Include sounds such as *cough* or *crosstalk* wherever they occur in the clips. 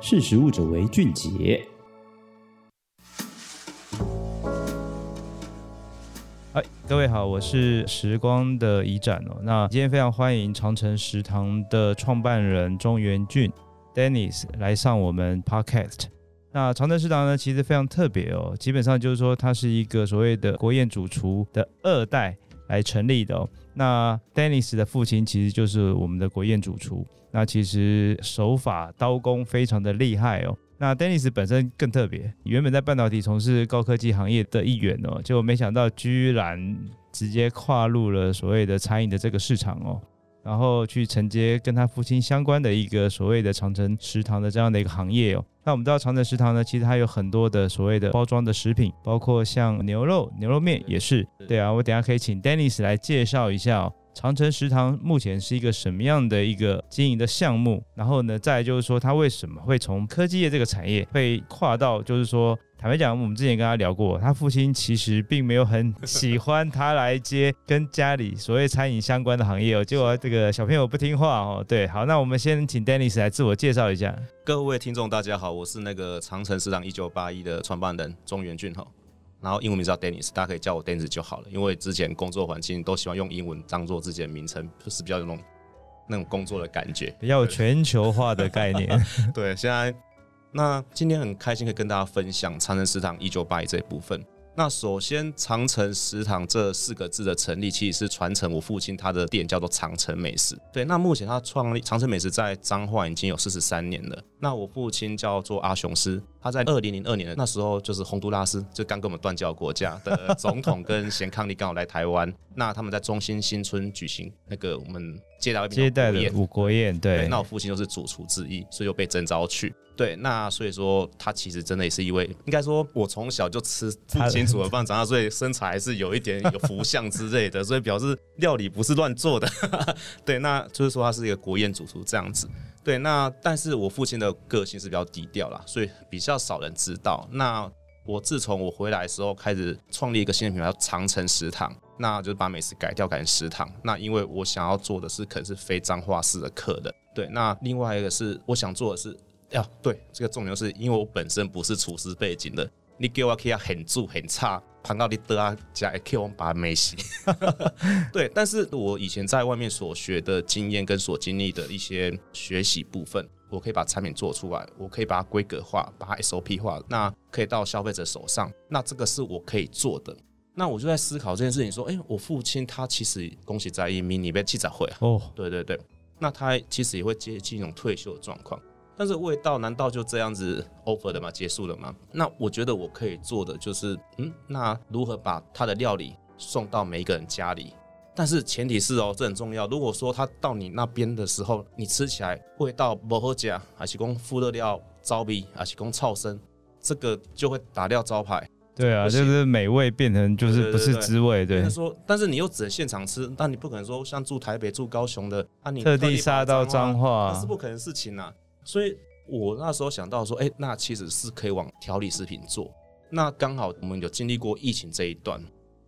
识时务者为俊杰。嗨，各位好，我是时光的移展哦。那今天非常欢迎长城食堂的创办人钟元俊 Dennis 来上我们 Podcast。那长城食堂呢，其实非常特别哦，基本上就是说它是一个所谓的国宴主厨的二代来成立的哦。那 Dennis 的父亲其实就是我们的国宴主厨，那其实手法刀工非常的厉害哦。那 Dennis 本身更特别，原本在半导体从事高科技行业的一员哦，结果没想到居然直接跨入了所谓的餐饮的这个市场哦，然后去承接跟他父亲相关的一个所谓的长城食堂的这样的一个行业哦。那我们知道长城食堂呢，其实它有很多的所谓的包装的食品，包括像牛肉、牛肉面也是。对啊，我等下可以请 Dennis 来介绍一下哦。长城食堂目前是一个什么样的一个经营的项目？然后呢，再来就是说，它为什么会从科技业这个产业会跨到，就是说，坦白讲，我们之前跟他聊过，他父亲其实并没有很喜欢他来接跟家里所谓餐饮相关的行业哦。结果这个小朋友不听话哦。对，好，那我们先请 Dennis 来自我介绍一下。各位听众大家好，我是那个长城食堂一九八一的创办人钟元俊哈。然后英文名字叫 Dennis，大家可以叫我 Dennis 就好了。因为之前工作环境都喜欢用英文当做自己的名称，就是比较有那种那种工作的感觉，比较有全球化的概念。*laughs* 对，现在那今天很开心可以跟大家分享长城食堂一九八一这一部分。那首先，长城食堂这四个字的成立，其实是传承我父亲他的店叫做长城美食。对，那目前他创立长城美食在彰化已经有四十三年了。那我父亲叫做阿雄师，他在二零零二年的那时候，就是洪都拉斯就刚跟我们断交国家的总统跟贤康利刚好来台湾，*laughs* 那他们在中心新村举行那个我们接待接待的五国宴，对，对，那我父亲就是主厨之一，所以就被征召去。对，那所以说他其实真的也是一位，应该说我从小就吃父亲煮的饭长大，所以身材还是有一点有福相之类的，*laughs* 所以表示料理不是乱做的。*laughs* 对，那就是说他是一个国宴主厨这样子。对，那但是我父亲的个性是比较低调啦，所以比较少人知道。那我自从我回来的时候，开始创立一个新的品牌叫长城食堂，那就是把美食改掉改成食堂。那因为我想要做的是可能是非彰化式的客人。对，那另外一个是我想做的是。呀，对，这个重点是因为我本身不是厨师背景的，你给我可以很住很差，盘到你得啊加 Q 我把它没洗。*laughs* 对，但是我以前在外面所学的经验跟所经历的一些学习部分，我可以把产品做出来，我可以把它规格化，把它 SOP 化，那可以到消费者手上，那这个是我可以做的。那我就在思考这件事情，说，哎，我父亲他其实恭喜在一迷你被记者会啊，哦，对对对，那他其实也会接近一种退休的状况。但是味道难道就这样子 over 的吗？结束了吗？那我觉得我可以做的就是，嗯，那如何把他的料理送到每一个人家里？但是前提是哦，这很重要。如果说他到你那边的时候，你吃起来味道不好吃，还是供副热料糟逼，还是讲臭生，这个就会打掉招牌。对啊，就是美味变成就是不是滋味。对，对，说，但是你又只能现场吃，但你不可能说像住台北、住高雄的，啊，你特地杀到彰化，那是不可能事情啊。所以我那时候想到说，哎、那其实是可以往调理食品做。那刚好我们有经历过疫情这一段，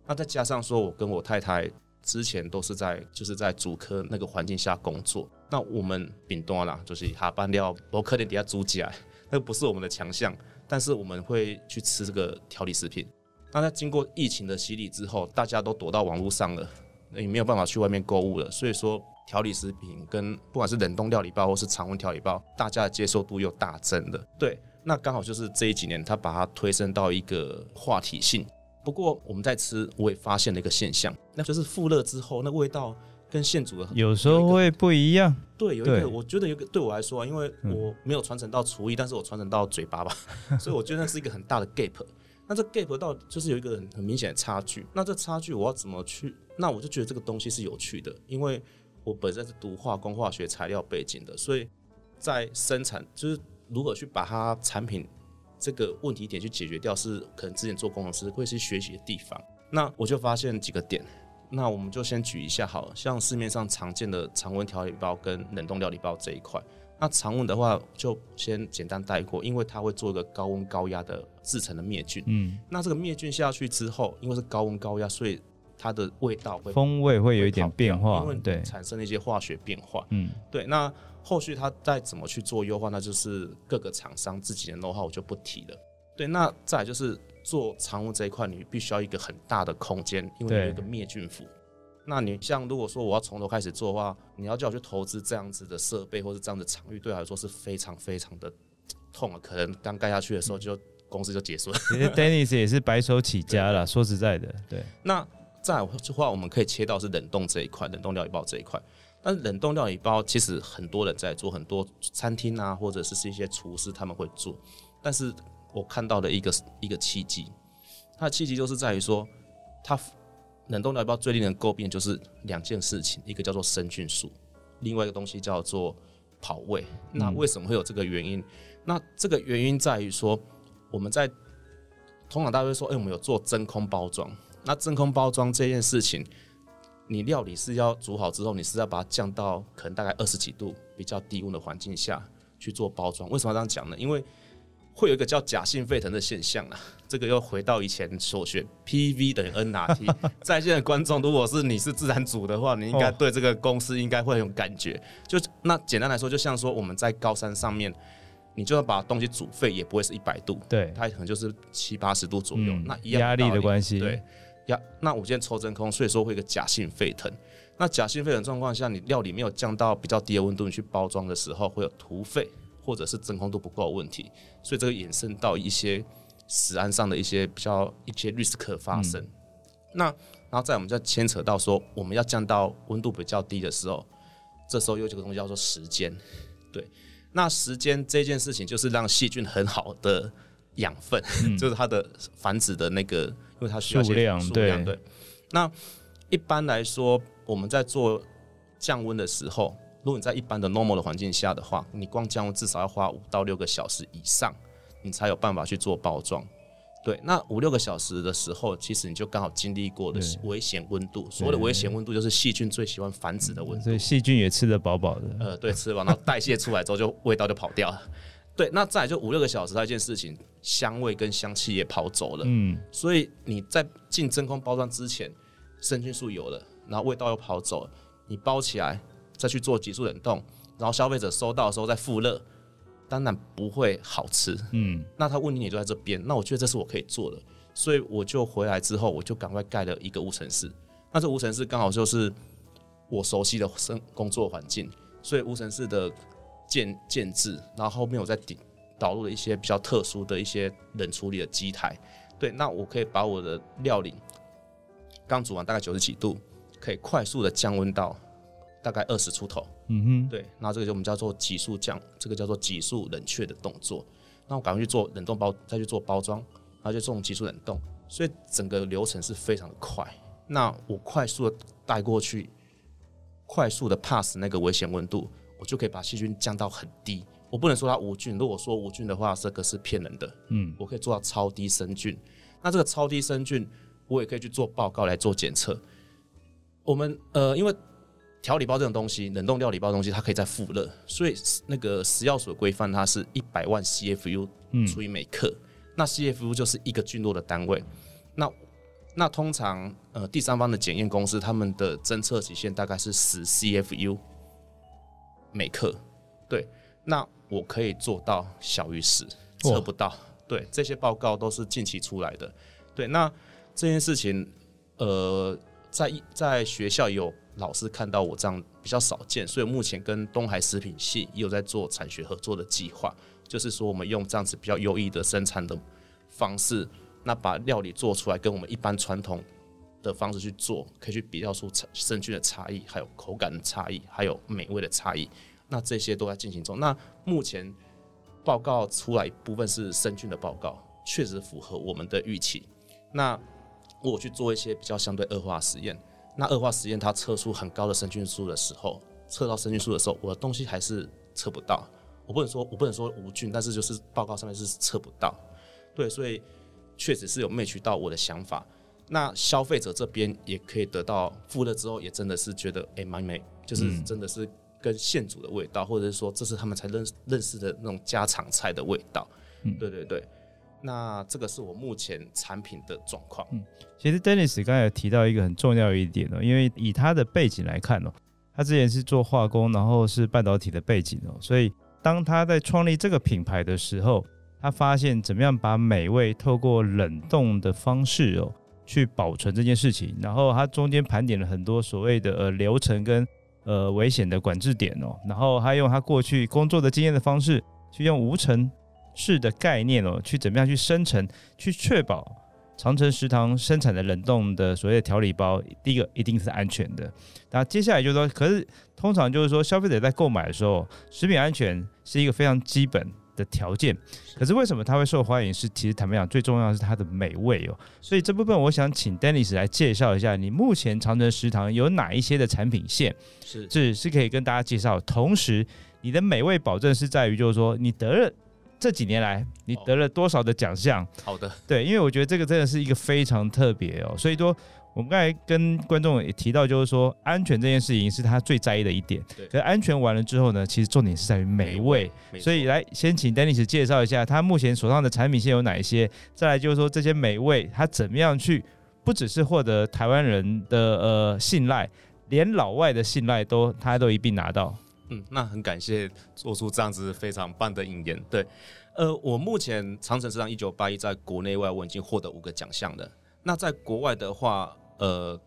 那再加上说我跟我太太之前都是在就是在主科那个环境下工作，那我们饼多啦，就是下班了，我客店底下煮起来，那不是我们的强项，但是我们会去吃这个调理食品。那在经过疫情的洗礼之后，大家都躲到网络上了，也没有办法去外面购物了，所以说。调理食品跟不管是冷冻料理包或是常温调理包，大家的接受度又大增了。对，那刚好就是这一几年，它把它推升到一个话题性。不过我们在吃，我也发现了一个现象，那就是复热之后，那味道跟现煮的有时候会不一样。对，有一个我觉得有个对我来说啊，因为我没有传承到厨艺，但是我传承到嘴巴吧，*laughs* 所以我觉得那是一个很大的 gap。那这 gap 到就是有一个很很明显的差距。那这差距我要怎么去？那我就觉得这个东西是有趣的，因为。我本身是读化工化学材料背景的，所以在生产就是如何去把它产品这个问题点去解决掉，是可能之前做工程师会去学习的地方。那我就发现几个点，那我们就先举一下好了，像市面上常见的常温调理包跟冷冻料理包这一块。那常温的话就先简单带过，因为它会做一个高温高压的制成的灭菌。嗯，那这个灭菌下去之后，因为是高温高压，所以它的味道会风味会有一点变化，因为对产生了一些化学变化。嗯，对。那后续它再怎么去做优化，那就是各个厂商自己的 know how，我就不提了。对，那再来就是做藏污这一块，你必须要一个很大的空间，因为有一个灭菌釜。那你像如果说我要从头开始做的话，你要叫我去投资这样子的设备或者这样的场域，对我来说是非常非常的痛啊。可能刚盖下去的时候就、嗯、公司就结束了。其实 Dennis 也是白手起家了，*laughs* 说实在的，对。那再的话，我们可以切到是冷冻这一块，冷冻料理包这一块。但是冷冻料理包其实很多人在做，很多餐厅啊，或者是是一些厨师他们会做。但是我看到的一个一个契机，它的契机就是在于说，它冷冻料理包最令人诟病就是两件事情，一个叫做生菌数，另外一个东西叫做跑味。那为什么会有这个原因？那这个原因在于说，我们在通常大家会说，哎、我们有做真空包装。那真空包装这件事情。你料理是要煮好之后，你是要把它降到可能大概二十几度比较低温的环境下去做包装。为什么要这样讲呢？因为会有一个叫假性沸腾的现象啊。这个又回到以前所学，PV 等于 nRT。*laughs* 在线的观众，如果是你是自然组的话，你应该对这个公司应该会有感觉。就那简单来说，就像说我们在高山上面，你就要把东西煮沸，也不会是一百度，对，它可能就是七八十度左右。嗯、那一样压力的关系，对。呀，那我今天抽真空，所以说会有一个假性沸腾。那假性沸腾状况下，你料理没有降到比较低的温度，你去包装的时候会有突沸，或者是真空度不够的问题。所以这个衍生到一些食安上的一些比较一些 risk 发生。嗯、那然后再我们再牵扯到说，我们要降到温度比较低的时候，这时候有几个东西叫做时间。对，那时间这件事情就是让细菌很好的养分，嗯、就是它的繁殖的那个。因为它需要数量，数量对。那一般来说，我们在做降温的时候，如果你在一般的 normal 的环境下的话，你光降温至少要花五到六个小时以上，你才有办法去做包装。对，那五六个小时的时候，其实你就刚好经历过的危险温度。所谓的危险温度，就是细菌最喜欢繁殖的温度。所以细菌也吃得饱饱的。呃，对，吃完然后代谢出来之后，就味道就跑掉了。对，那再就五六个小时，那件事情，香味跟香气也跑走了。嗯，所以你在进真空包装之前，生菌素有了，然后味道又跑走了，你包起来再去做急速冷冻，然后消费者收到的时候再复热，当然不会好吃。嗯，那他问题也就在这边。那我觉得这是我可以做的，所以我就回来之后，我就赶快盖了一个无尘室。那这无尘室刚好就是我熟悉的生工作环境，所以无尘室的。建建制，然后后面我再顶导入了一些比较特殊的一些冷处理的机台，对，那我可以把我的料理刚煮完大概九十几度，可以快速的降温到大概二十出头，嗯哼，对，那这个就我们叫做急速降，这个叫做急速冷却的动作，那我赶快去做冷冻包，再去做包装，然后就这种急速冷冻，所以整个流程是非常的快，那我快速的带过去，快速的 pass 那个危险温度。我就可以把细菌降到很低，我不能说它无菌。如果说无菌的话，这个是骗人的。嗯，我可以做到超低生菌。那这个超低生菌，我也可以去做报告来做检测。我们呃，因为调理包这种东西，冷冻料理包的东西，它可以再复热，所以那个食药所规范它是一百万 CFU 除以每克。嗯、那 CFU 就是一个菌落的单位。那那通常呃第三方的检验公司，他们的侦测极限大概是十 CFU。每克，对，那我可以做到小于十，测不到。对，这些报告都是近期出来的。对，那这件事情，呃，在在学校有老师看到我这样比较少见，所以目前跟东海食品系也有在做产学合作的计划，就是说我们用这样子比较优异的生产的方式，那把料理做出来，跟我们一般传统的方式去做，可以去比较出生菌的差异，还有口感的差异，还有美味的差异。那这些都在进行中。那目前报告出来一部分是生菌的报告，确实符合我们的预期。那我去做一些比较相对恶化实验。那恶化实验它测出很高的生菌数的时候，测到生菌数的时候，我的东西还是测不到。我不能说我不能说无菌，但是就是报告上面是测不到。对，所以确实是有 match 到我的想法。那消费者这边也可以得到付了之后，也真的是觉得哎蛮美，就是真的是跟现煮的味道，嗯、或者是说这是他们才认认识的那种家常菜的味道。嗯，对对对。那这个是我目前产品的状况。嗯，其实 Dennis 刚才有提到一个很重要的一点哦，因为以他的背景来看哦，他之前是做化工，然后是半导体的背景哦，所以当他在创立这个品牌的时候，他发现怎么样把美味透过冷冻的方式哦去保存这件事情，然后他中间盘点了很多所谓的呃流程跟呃危险的管制点哦，然后他用他过去工作的经验的方式，去用无尘式的概念哦，去怎么样去生成，去确保。长城食堂生产的冷冻的所谓的调理包，第一个一定是安全的。那接下来就是说，可是通常就是说，消费者在购买的时候，食品安全是一个非常基本的条件。可是为什么它会受欢迎？是其实坦白讲，最重要的是它的美味哦。所以这部分我想请 Dennis 来介绍一下，你目前长城食堂有哪一些的产品线是是是可以跟大家介绍。同时，你的美味保证是在于，就是说你得了。这几年来，你得了多少的奖项？好的，对，因为我觉得这个真的是一个非常特别哦。所以说，我们刚才跟观众也提到，就是说安全这件事情是他最在意的一点。对，可是安全完了之后呢，其实重点是在于美味。所以来，先请 Dennis 介绍一下他目前手上的产品线有哪一些。再来就是说这些美味，他怎么样去，不只是获得台湾人的呃信赖，连老外的信赖都他都一并拿到。嗯，那很感谢做出这样子非常棒的引言。对，呃，我目前长城食堂一九八一在国内外我已经获得五个奖项了。那在国外的话，呃，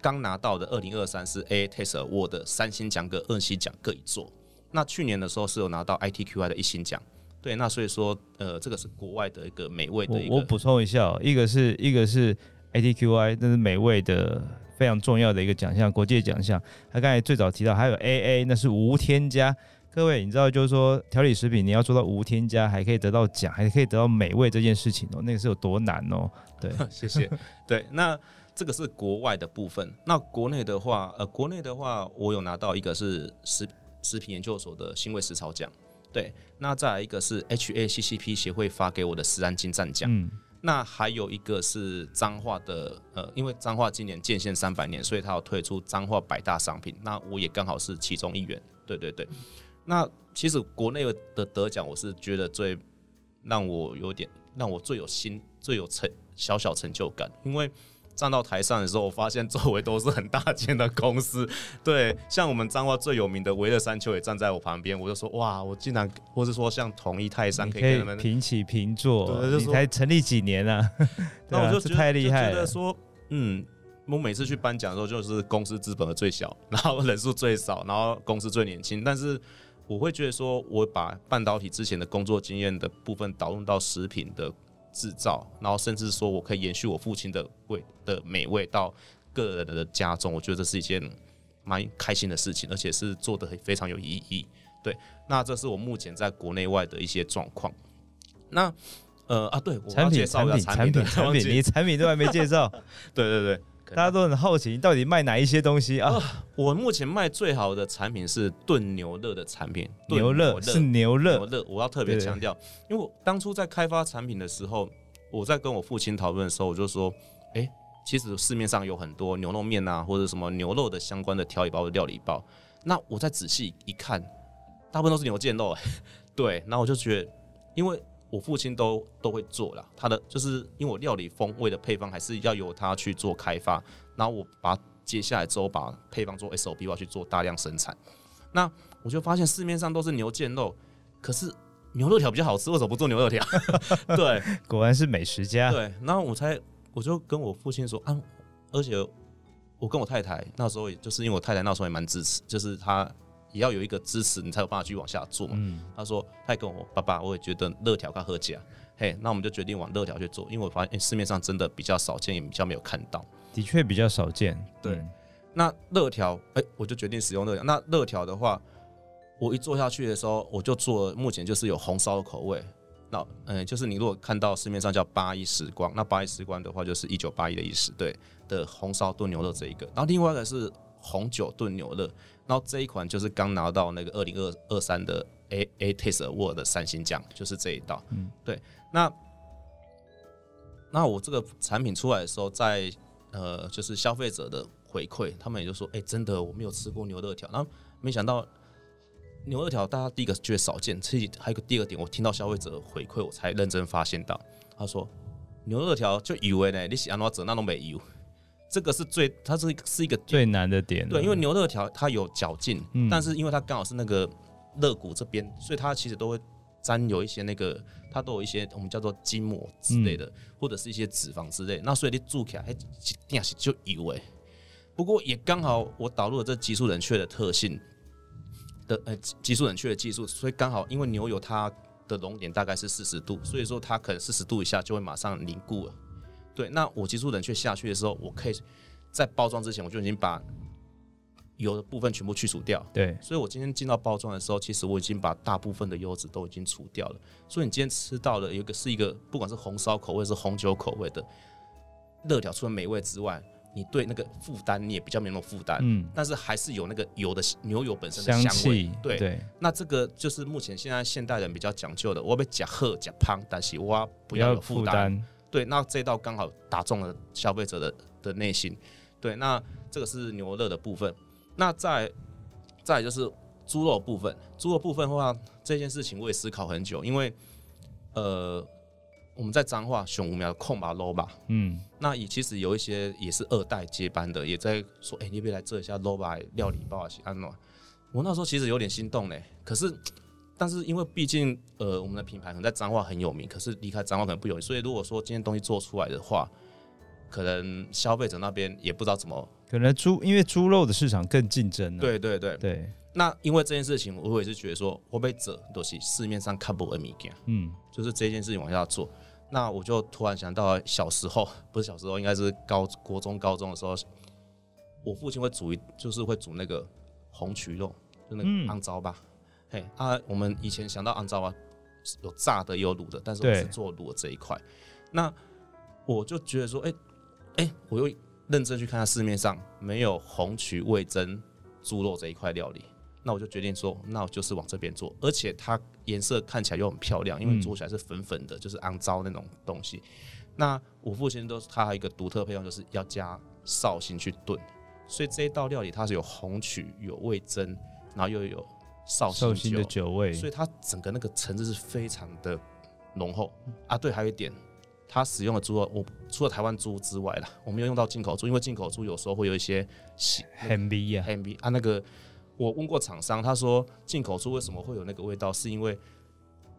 刚拿到的二零二三是 AA Taste Award 三星奖跟二星奖各一座。那去年的时候是有拿到 ITQI 的一星奖。对，那所以说，呃，这个是国外的一个美味的一个。我补充一下哦，一个是一个是 ITQI，那是美味的。非常重要的一个奖项，国际奖项。他刚才最早提到还有 AA，那是无添加。各位，你知道就是说调理食品你要做到无添加，还可以得到奖，还可以得到美味这件事情哦，那个是有多难哦。对，*laughs* 谢谢。对，那这个是国外的部分。那国内的话，呃，国内的话，我有拿到一个是食食品研究所的新味食草奖。对，那再来一个是 HACCP 协会发给我的食安金赞奖。嗯。那还有一个是彰化的，呃，因为彰化今年建县三百年，所以他要推出彰化百大商品。那我也刚好是其中一员，对对对。那其实国内的得奖，我是觉得最让我有点让我最有心、最有成小小成就感，因为。站到台上的时候，我发现周围都是很大间的公司，*laughs* 对，像我们彰化最有名的维乐山丘也站在我旁边，我就说哇，我竟然，或是说像同一泰山可以跟他们平起平坐，对，你才成立几年啊？*laughs* 那我就觉得太厉害了，觉得说，嗯，我每次去颁奖的时候，就是公司资本的最小，*laughs* 然后人数最少，然后公司最年轻，但是我会觉得说，我把半导体之前的工作经验的部分导入到食品的。制造，然后甚至说我可以延续我父亲的味的美味到个人的家中，我觉得这是一件蛮开心的事情，而且是做的非常有意义。对，那这是我目前在国内外的一些状况。那呃啊，对，我要介绍一下产品，产品，产品，*laughs* 你产品都还没介绍。对 *laughs* 对对。大家都很好奇，你到底卖哪一些东西啊？我目前卖最好的产品是炖牛肉的产品，牛肉是牛肋。牛肋，我要特别强调，因为我当初在开发产品的时候，我在跟我父亲讨论的时候，我就说，哎、欸，其实市面上有很多牛肉面啊，或者什么牛肉的相关的调理包的料理包，那我再仔细一看，大部分都是牛腱肉，对，那我就觉得，因为。我父亲都都会做了，他的就是因为我料理风味的配方还是要由他去做开发，然后我把接下来之后把配方做 SOP，我要去做大量生产。那我就发现市面上都是牛腱肉，可是牛肉条比较好吃，为什么不做牛肉条？*laughs* 对，*laughs* 果然是美食家。对，然后我才我就跟我父亲说啊，而且我跟我太太那时候，也就是因为我太太那时候也蛮支持，就是她。也要有一个支持，你才有办法去往下做嘛。嗯、他说，他也跟我爸爸，我也觉得热条跟喝起来，嘿，那我们就决定往热条去做，因为我发现、欸、市面上真的比较少见，也比较没有看到。的确比较少见。对，嗯、那热条，哎，我就决定使用热条。那热条的话，我一做下去的时候，我就做，目前就是有红烧的口味。那，嗯、呃，就是你如果看到市面上叫八一时光，那八一时光的话，就是一九八一的意思，对的红烧炖牛肉这一个。然后另外一个是红酒炖牛肋。然后这一款就是刚拿到那个二零二二三的 AA Taste Award 的三星奖，就是这一道。嗯，对。那那我这个产品出来的时候在，呃，就是消费者的回馈，他们也就说，哎、欸，真的我没有吃过牛肉条。然后没想到牛肉条，大家第一个觉得少见，其实还有个第二个点，我听到消费者的回馈，我才认真发现到，他说牛肉条就以为呢，你喜安怎做那都没有。这个是最，它是是一个最难的点。对，因为牛肋条它有嚼劲，嗯、但是因为它刚好是那个肋骨这边，所以它其实都会沾有一些那个，它都有一些我们叫做筋膜之类的，嗯、或者是一些脂肪之类。那所以你煮起来，哎，定是就油诶。不过也刚好我导入了这急速冷却的特性的，呃，急速冷却的技术，所以刚好因为牛油它的熔点大概是四十度，所以说它可能四十度以下就会马上凝固了。对，那我急速冷却下去的时候，我可以在包装之前我就已经把油的部分全部去除掉。对，所以我今天进到包装的时候，其实我已经把大部分的油脂都已经除掉了。所以你今天吃到的有一个是一个，不管是红烧口味是红酒口味的热条，除了美味之外，你对那个负担你也比较没那么负担。嗯，但是还是有那个油的牛油本身的香味。对对，那这个就是目前现在现代人比较讲究的，我被假喝假胖，但是我不要有负担。对，那这道刚好打中了消费者的的内心。对，那这个是牛肉的部分。那再再就是猪肉部分，猪肉部分的话，这件事情我也思考很久，因为呃，我们在彰化熊五苗控吧肉吧，嗯，那也其实有一些也是二代接班的，也在说，哎、欸，你别来做一下肉吧料理包啊，是安诺。我那时候其实有点心动嘞，可是。但是因为毕竟呃我们的品牌可能在彰化很有名，可是离开彰化可能不容易，所以如果说今天东西做出来的话，可能消费者那边也不知道怎么。可能猪因为猪肉的市场更竞争了。对对对对。那因为这件事情，我也是觉得说，会被折都是市面上看不的物件，嗯，就是这件事情往下做。那我就突然想到小时候，不是小时候，应该是高国中高中的时候，我父亲会煮一，就是会煮那个红曲肉，就那个肮糟吧。嗯嘿啊，我们以前想到肮糟啊，有炸的也有卤的，但是我是做卤的这一块。那我就觉得说，哎、欸、哎、欸，我又认真去看它市面上没有红曲味噌猪肉这一块料理，那我就决定说，那我就是往这边做，而且它颜色看起来又很漂亮，因为做起来是粉粉的，就是肮糟那种东西。那我父亲都是他还有一个独特配方，就是要加绍兴去炖，所以这一道料理它是有红曲、有味增，然后又有。绍兴的酒味，所以它整个那个层次是非常的浓厚啊。对，还有一点，它使用的猪肉，我除了台湾猪之外啦，我没有用到进口猪，因为进口猪有时候会有一些很逼啊，很逼啊。那个我问过厂商，他说进口猪为什么会有那个味道，是因为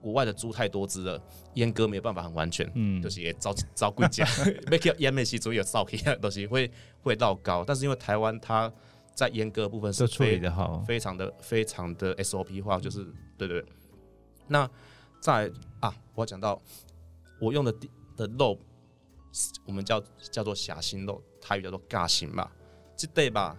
国外的猪太多只了，阉割没有办法很完全，嗯，就是也招招贵价，*laughs* 没给阉美西猪有烧气，*laughs* 东西会会绕高，但是因为台湾它。在阉割部分是处理的好，非常的非常的 SOP 化，就是对对对。那在啊，我讲到我用的的肉，我们叫叫做虾心肉，台语叫做嘎心嘛，这对吧？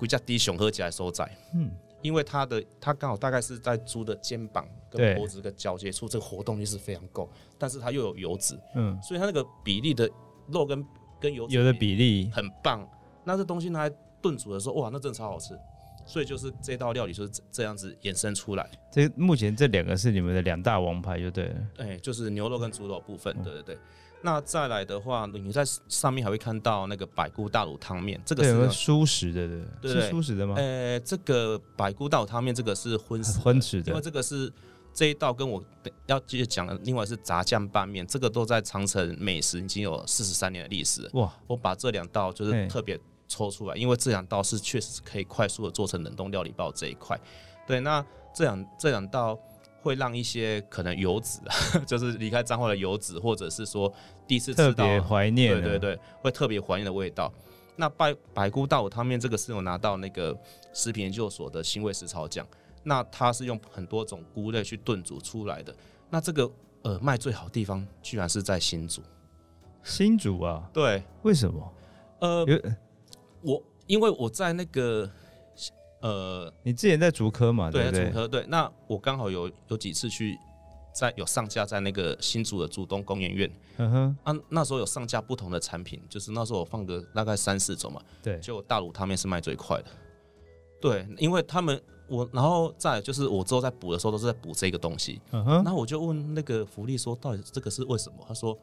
比较低雄喝起来收窄，嗯，因为它的它刚好大概是在猪的肩膀跟脖子的交接处，这个活动力是非常够，但是它又有油脂，嗯，所以它那个比例的肉跟跟油脂有的比例很棒。那这东西拿来。炖煮的时候，哇，那真的超好吃，所以就是这道料理就是这样子衍生出来。这目前这两个是你们的两大王牌，就对了。哎、欸，就是牛肉跟猪肉部分，对对对。那再来的话，你在上面还会看到那个百菇大卤汤面，这个是素食的，对，是素食的吗？呃、欸，这个百菇大卤汤面这个是荤食荤食的，因为这个是这一道跟我要继续讲的，另外是炸酱拌面，这个都在长城美食已经有四十三年的历史。哇，我把这两道就是特别。抽出来，因为这两道是确实是可以快速的做成冷冻料理包这一块。对，那这两这两道会让一些可能游子，*laughs* 就是离开彰化的油脂，或者是说第一次吃到怀念，对对对，会特别怀念的味道。那白白菇大卤汤面这个是有拿到那个食品研究所的新味食草奖，那它是用很多种菇类去炖煮出来的。那这个呃卖最好的地方居然是在新竹，新竹啊？对，为什么？呃。我因为我在那个呃，你之前在竹科嘛？对，在竹科。对，那我刚好有有几次去在有上架在那个新竹的竹东工研院。嗯哼。啊，那时候有上架不同的产品，就是那时候我放个大概三四种嘛。对。就大卤汤面是卖最快的。对，因为他们我然后再就是我之后在补的时候都是在补这个东西。嗯哼。那我就问那个福利说，到底这个是为什么？他说，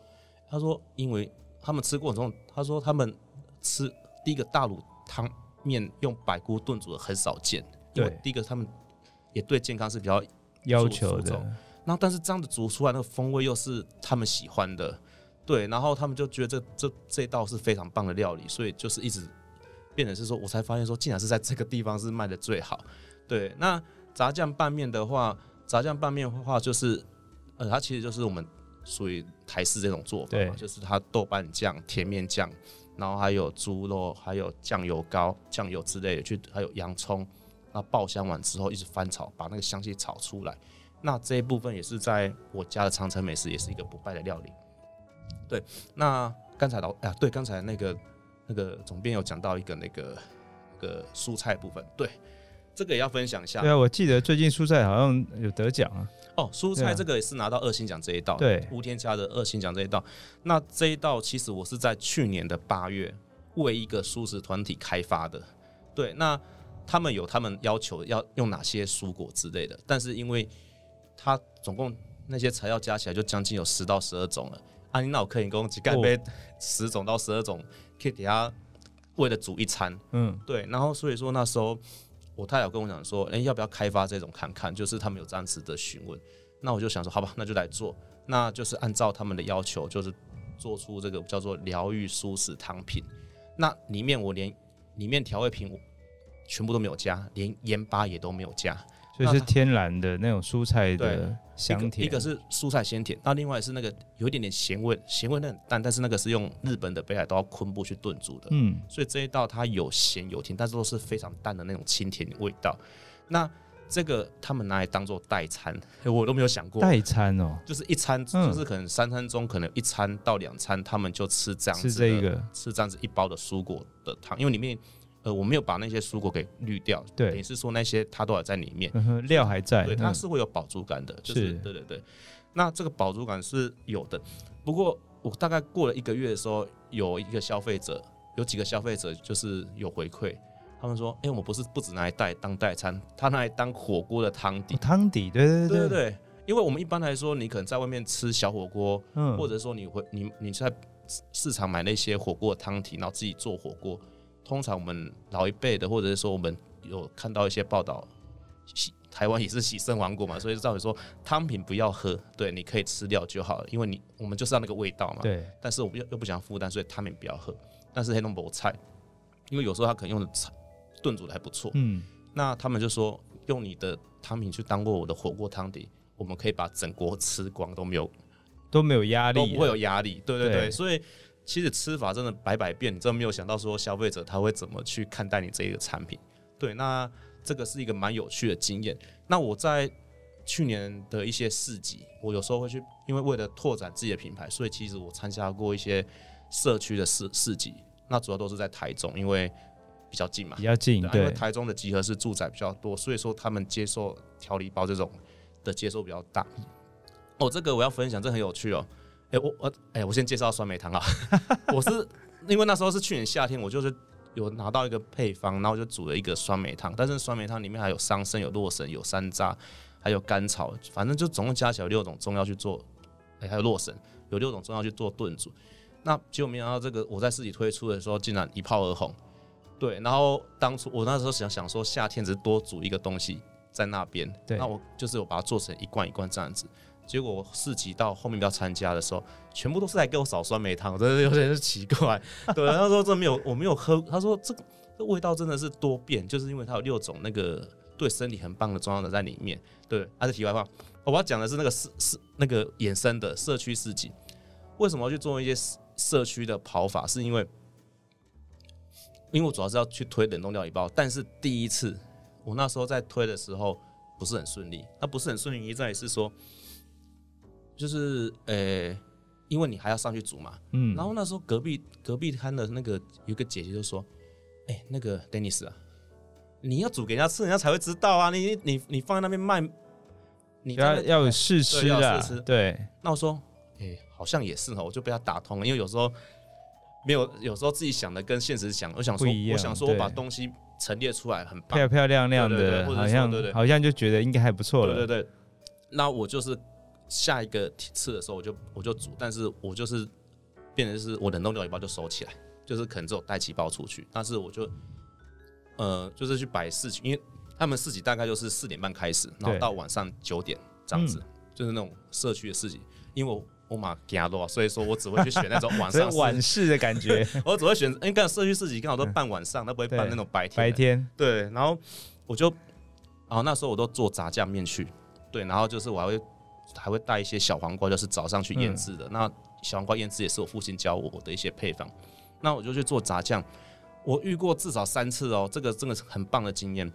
他说因为他们吃过这种，他说他们吃。第一个大卤汤面用白菇炖煮的很少见，因为第一个他们也对健康是比较要求的。然后但是这样子煮出来那个风味又是他们喜欢的，对，然后他们就觉得这这这道是非常棒的料理，所以就是一直变成是说，我才发现说，竟然是在这个地方是卖的最好。对，那炸酱拌面的话，炸酱拌面的话就是，呃，它其实就是我们属于台式这种做法嘛，就是它豆瓣酱、甜面酱，然后还有猪肉，还有酱油膏、酱油之类的，去还有洋葱，那爆香完之后一直翻炒，把那个香气炒出来。那这一部分也是在我家的长城美食，也是一个不败的料理。对，那刚才老啊，对，刚才那个那个总编有讲到一个那个那个蔬菜部分，对，这个也要分享一下。对啊，我记得最近蔬菜好像有得奖啊。哦，蔬菜这个也是拿到二星奖这一道，对，无添加的二星奖这一道。那这一道其实我是在去年的八月为一个素食团体开发的。对，那他们有他们要求要用哪些蔬果之类的，但是因为它总共那些材料加起来就将近有十到十二种了。啊，你脑可以供几干杯十种到十二种，可以给他为了煮一餐。嗯，对。然后所以说那时候我太太跟我讲说，哎、要不要开发这种看看？就是他们有这样子的询问。那我就想说，好吧，那就来做。那就是按照他们的要求，就是做出这个叫做疗愈舒适汤品。那里面我连里面调味品我全部都没有加，连盐巴也都没有加。就是天然的那种蔬菜的香甜，一个是蔬菜鲜甜，那另外是那个有一点点咸味，咸味那很淡，但是那个是用日本的北海道昆布去炖煮的，嗯，所以这一道它有咸有甜，但是都是非常淡的那种清甜的味道。那这个他们拿来当做代餐，我都没有想过代餐哦，就是一餐，就是可能三餐中可能一餐到两餐，他们就吃这样子，吃这个，吃这样子一包的蔬果的汤，因为里面。呃，我没有把那些蔬果给滤掉，对，等于是说那些它都还在里面，嗯、料还在，对，它是会有饱足感的，就是，对对对。那这个饱足感是有的，不过我大概过了一个月的时候，有一个消费者，有几个消费者就是有回馈，他们说，哎、欸，我们不是不止拿来代当代餐，他拿来当火锅的汤底，汤、哦、底，对对对。对对对，因为我们一般来说，你可能在外面吃小火锅，嗯，或者说你会你你在市场买那些火锅的汤底，然后自己做火锅。通常我们老一辈的，或者是说我们有看到一些报道，台湾也是洗肾王国嘛，*laughs* 所以照理说汤品不要喝，对，你可以吃掉就好了，因为你我们就是要那个味道嘛。对。但是我们又又不想负担，所以汤品不要喝。但是黑龙博菜，因为有时候他可能用的菜炖煮的还不错，嗯，那他们就说用你的汤品去当过我的火锅汤底，我们可以把整锅吃光都没有都没有压力，都不会有压力。对对对，对所以。其实吃法真的百百变，你真的没有想到说消费者他会怎么去看待你这一个产品。对，那这个是一个蛮有趣的经验。那我在去年的一些市集，我有时候会去，因为为了拓展自己的品牌，所以其实我参加过一些社区的市市集。那主要都是在台中，因为比较近嘛，比较近。对，对，因为台中的集合式住宅比较多，所以说他们接受调理包这种的接受比较大。哦，这个我要分享，这很有趣哦。哎、欸，我我哎、欸，我先介绍酸梅汤啊。*laughs* 我是因为那时候是去年夏天，我就是有拿到一个配方，然后就煮了一个酸梅汤。但是酸梅汤里面还有桑葚、有洛神、有山楂，还有甘草，反正就总共加起来六种中药去做。哎、欸，还有洛神，有六种中药去做炖煮。那结果没想到这个我在自己推出的时候，竟然一炮而红。对，然后当初我那时候想想说，夏天只是多煮一个东西在那边，对，那我就是我把它做成一罐一罐这样子。结果我四级到后面要参加的时候，全部都是来给我扫酸梅汤，*laughs* 真的有点是奇怪。*laughs* 对，他说这没有，我没有喝。他说这个这味道真的是多变，就是因为它有六种那个对身体很棒的中药的在里面。对，还是题外话，我要讲的是那个市市那个衍生的社区市集。为什么要去做一些社区的跑法？是因为因为我主要是要去推冷冻料理包，但是第一次我那时候在推的时候不是很顺利。那不是很顺利，一在是说。就是呃、欸，因为你还要上去煮嘛，嗯，然后那时候隔壁隔壁摊的那个有个姐姐就说，哎、欸，那个 Dennis 啊，你要煮给人家吃，人家才会知道啊，你你你放在那边卖，你要要有试吃啊，对。那我说，哎、欸，好像也是哈，我就被他打通了，因为有时候没有，有时候自己想的跟现实想，我想说，我想说我把东西陈列出来很棒，漂漂亮亮的，好像对对，好像就觉得应该还不错了，对对对。那我就是。下一个次的时候，我就我就煮，但是我就是变成是我冷冻料理包就收起来，就是可能只有带几包出去。但是我就呃，就是去摆市集，因为他们市集大概就是四点半开始，然后到晚上九点这样子，就是那种社区的市集。因为我我嘛惊到，所以说我只会去选那种晚上 *laughs* 晚市的感觉。*laughs* 我只会选，因为刚社区市集刚好都办晚上，他不会办那种白天。白天对，然后我就，然后那时候我都做炸酱面去，对，然后就是我还会还会带一些小黄瓜，就是早上去腌制的。嗯、那小黄瓜腌制也是我父亲教我的一些配方。那我就去做炸酱，我遇过至少三次哦，这个真的是很棒的经验。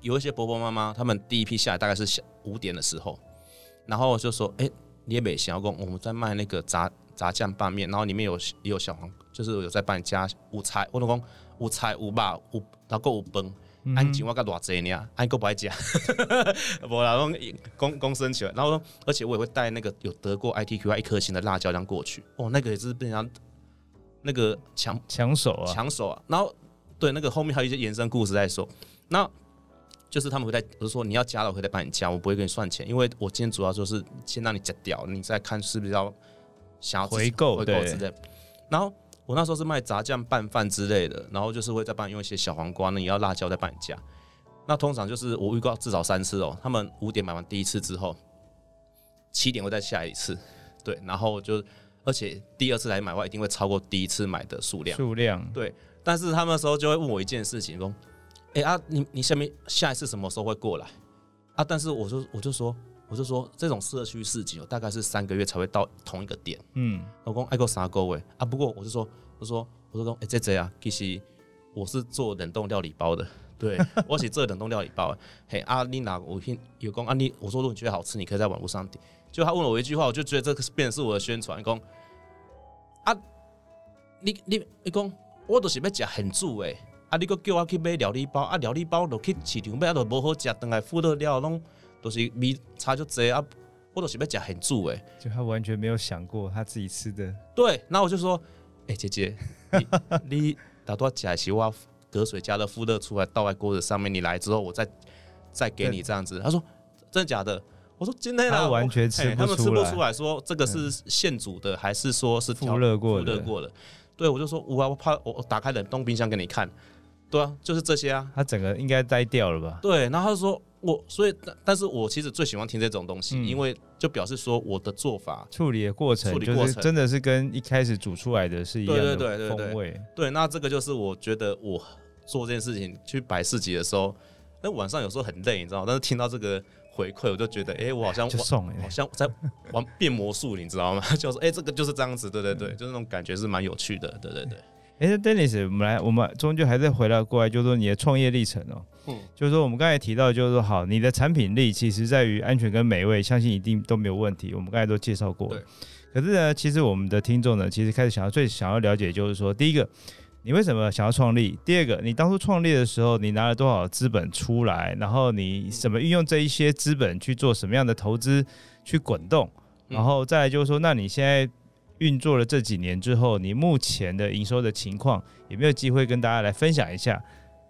有一些婆婆妈妈，他们第一批下来大概是下五点的时候，然后就说：“哎、欸，你也没想要讲，我们在卖那个炸炸酱拌面，然后里面有也有小黄，就是有在帮你加五菜，我老公五菜五肉五，然后有饭，安静我个偌济呢，安个不爱加，*laughs* 无啦，讲公公升起来，然后而且我也会带那个有得过 ITQI 一颗星的辣椒酱过去，哦，那个也是被人家那个抢抢手啊，抢手啊，然后对那个后面还有一些延伸故事在说，那。就是他们会在，我是说你要加的，我会再帮你加，我不会给你算钱，因为我今天主要就是先让你加掉，你再看是不是要想要回购，回购之类。然后我那时候是卖炸酱拌饭之类的，然后就是会再帮你用一些小黄瓜，那也要辣椒再帮你加。那通常就是我预告至少三次哦，他们五点买完第一次之后，七点会再下一次，对，然后就而且第二次来买的话，一定会超过第一次买的数量。数量对，但是他们那时候就会问我一件事情说。哎、欸、啊，你你下面下一次什么时候会过来啊？但是我就我就说我就说这种社区市集哦，大概是三个月才会到同一个点。嗯，老公爱过啥个月啊。不过我就说我说我就说哎这这啊，其实我是做冷冻料理包的，*laughs* 对我是做冷冻料理包的。嘿啊，你哪我听有讲啊你，我说如果你觉得好吃，你可以在网络上点。就他问了我一句话，我就觉得这个是变成是我的宣传。讲啊，你你你讲我都是要吃很煮诶。啊！你阁叫我去买料理包，啊，料理包落去市场买，啊，都无好食，等来付的料拢都是米差就侪啊！我都是要食很住哎，就他完全没有想过他自己吃的。对，那我就说：“哎、欸，姐姐，你 *laughs* 你打多少钱？我隔水加的复热出来倒在锅子上面，你来之后我再再给你这样子。”他说：“真的假的？”我说：“真的。”他完全吃不出来，他们吃不出来说这个是现煮的，还是说是复热过的？附热过的。对，我就说：“我我怕我我打开冷冻冰箱给你看。”对啊，就是这些啊。他整个应该呆掉了吧？对，然后他就说我，所以但但是我其实最喜欢听这种东西，嗯、因为就表示说我的做法处理的过程，处理过程真的是跟一开始煮出来的是一样的风味。对对对对对，对，那这个就是我觉得我做这件事情去摆市集的时候，那晚上有时候很累，你知道吗？但是听到这个回馈，我就觉得，哎、欸，我好像 *laughs* 就送、欸，好像在玩变魔术，你知道吗？*laughs* 就是，哎、欸，这个就是这样子，对对对，嗯、就是那种感觉是蛮有趣的，对对对。哎、欸、Dennis，我们来，我们终究还是回到过来，就是说你的创业历程哦、就是说我们刚才提到，就是说好，你的产品力其实在于安全跟美味，相信一定都没有问题。我们刚才都介绍过。可是呢，其实我们的听众呢，其实开始想要最想要了解，就是说，第一个，你为什么想要创立？第二个，你当初创立的时候，你拿了多少资本出来？然后你怎么运用这一些资本去做什么样的投资去滚动？然后再来就是说，那你现在。运作了这几年之后，你目前的营收的情况有没有机会跟大家来分享一下？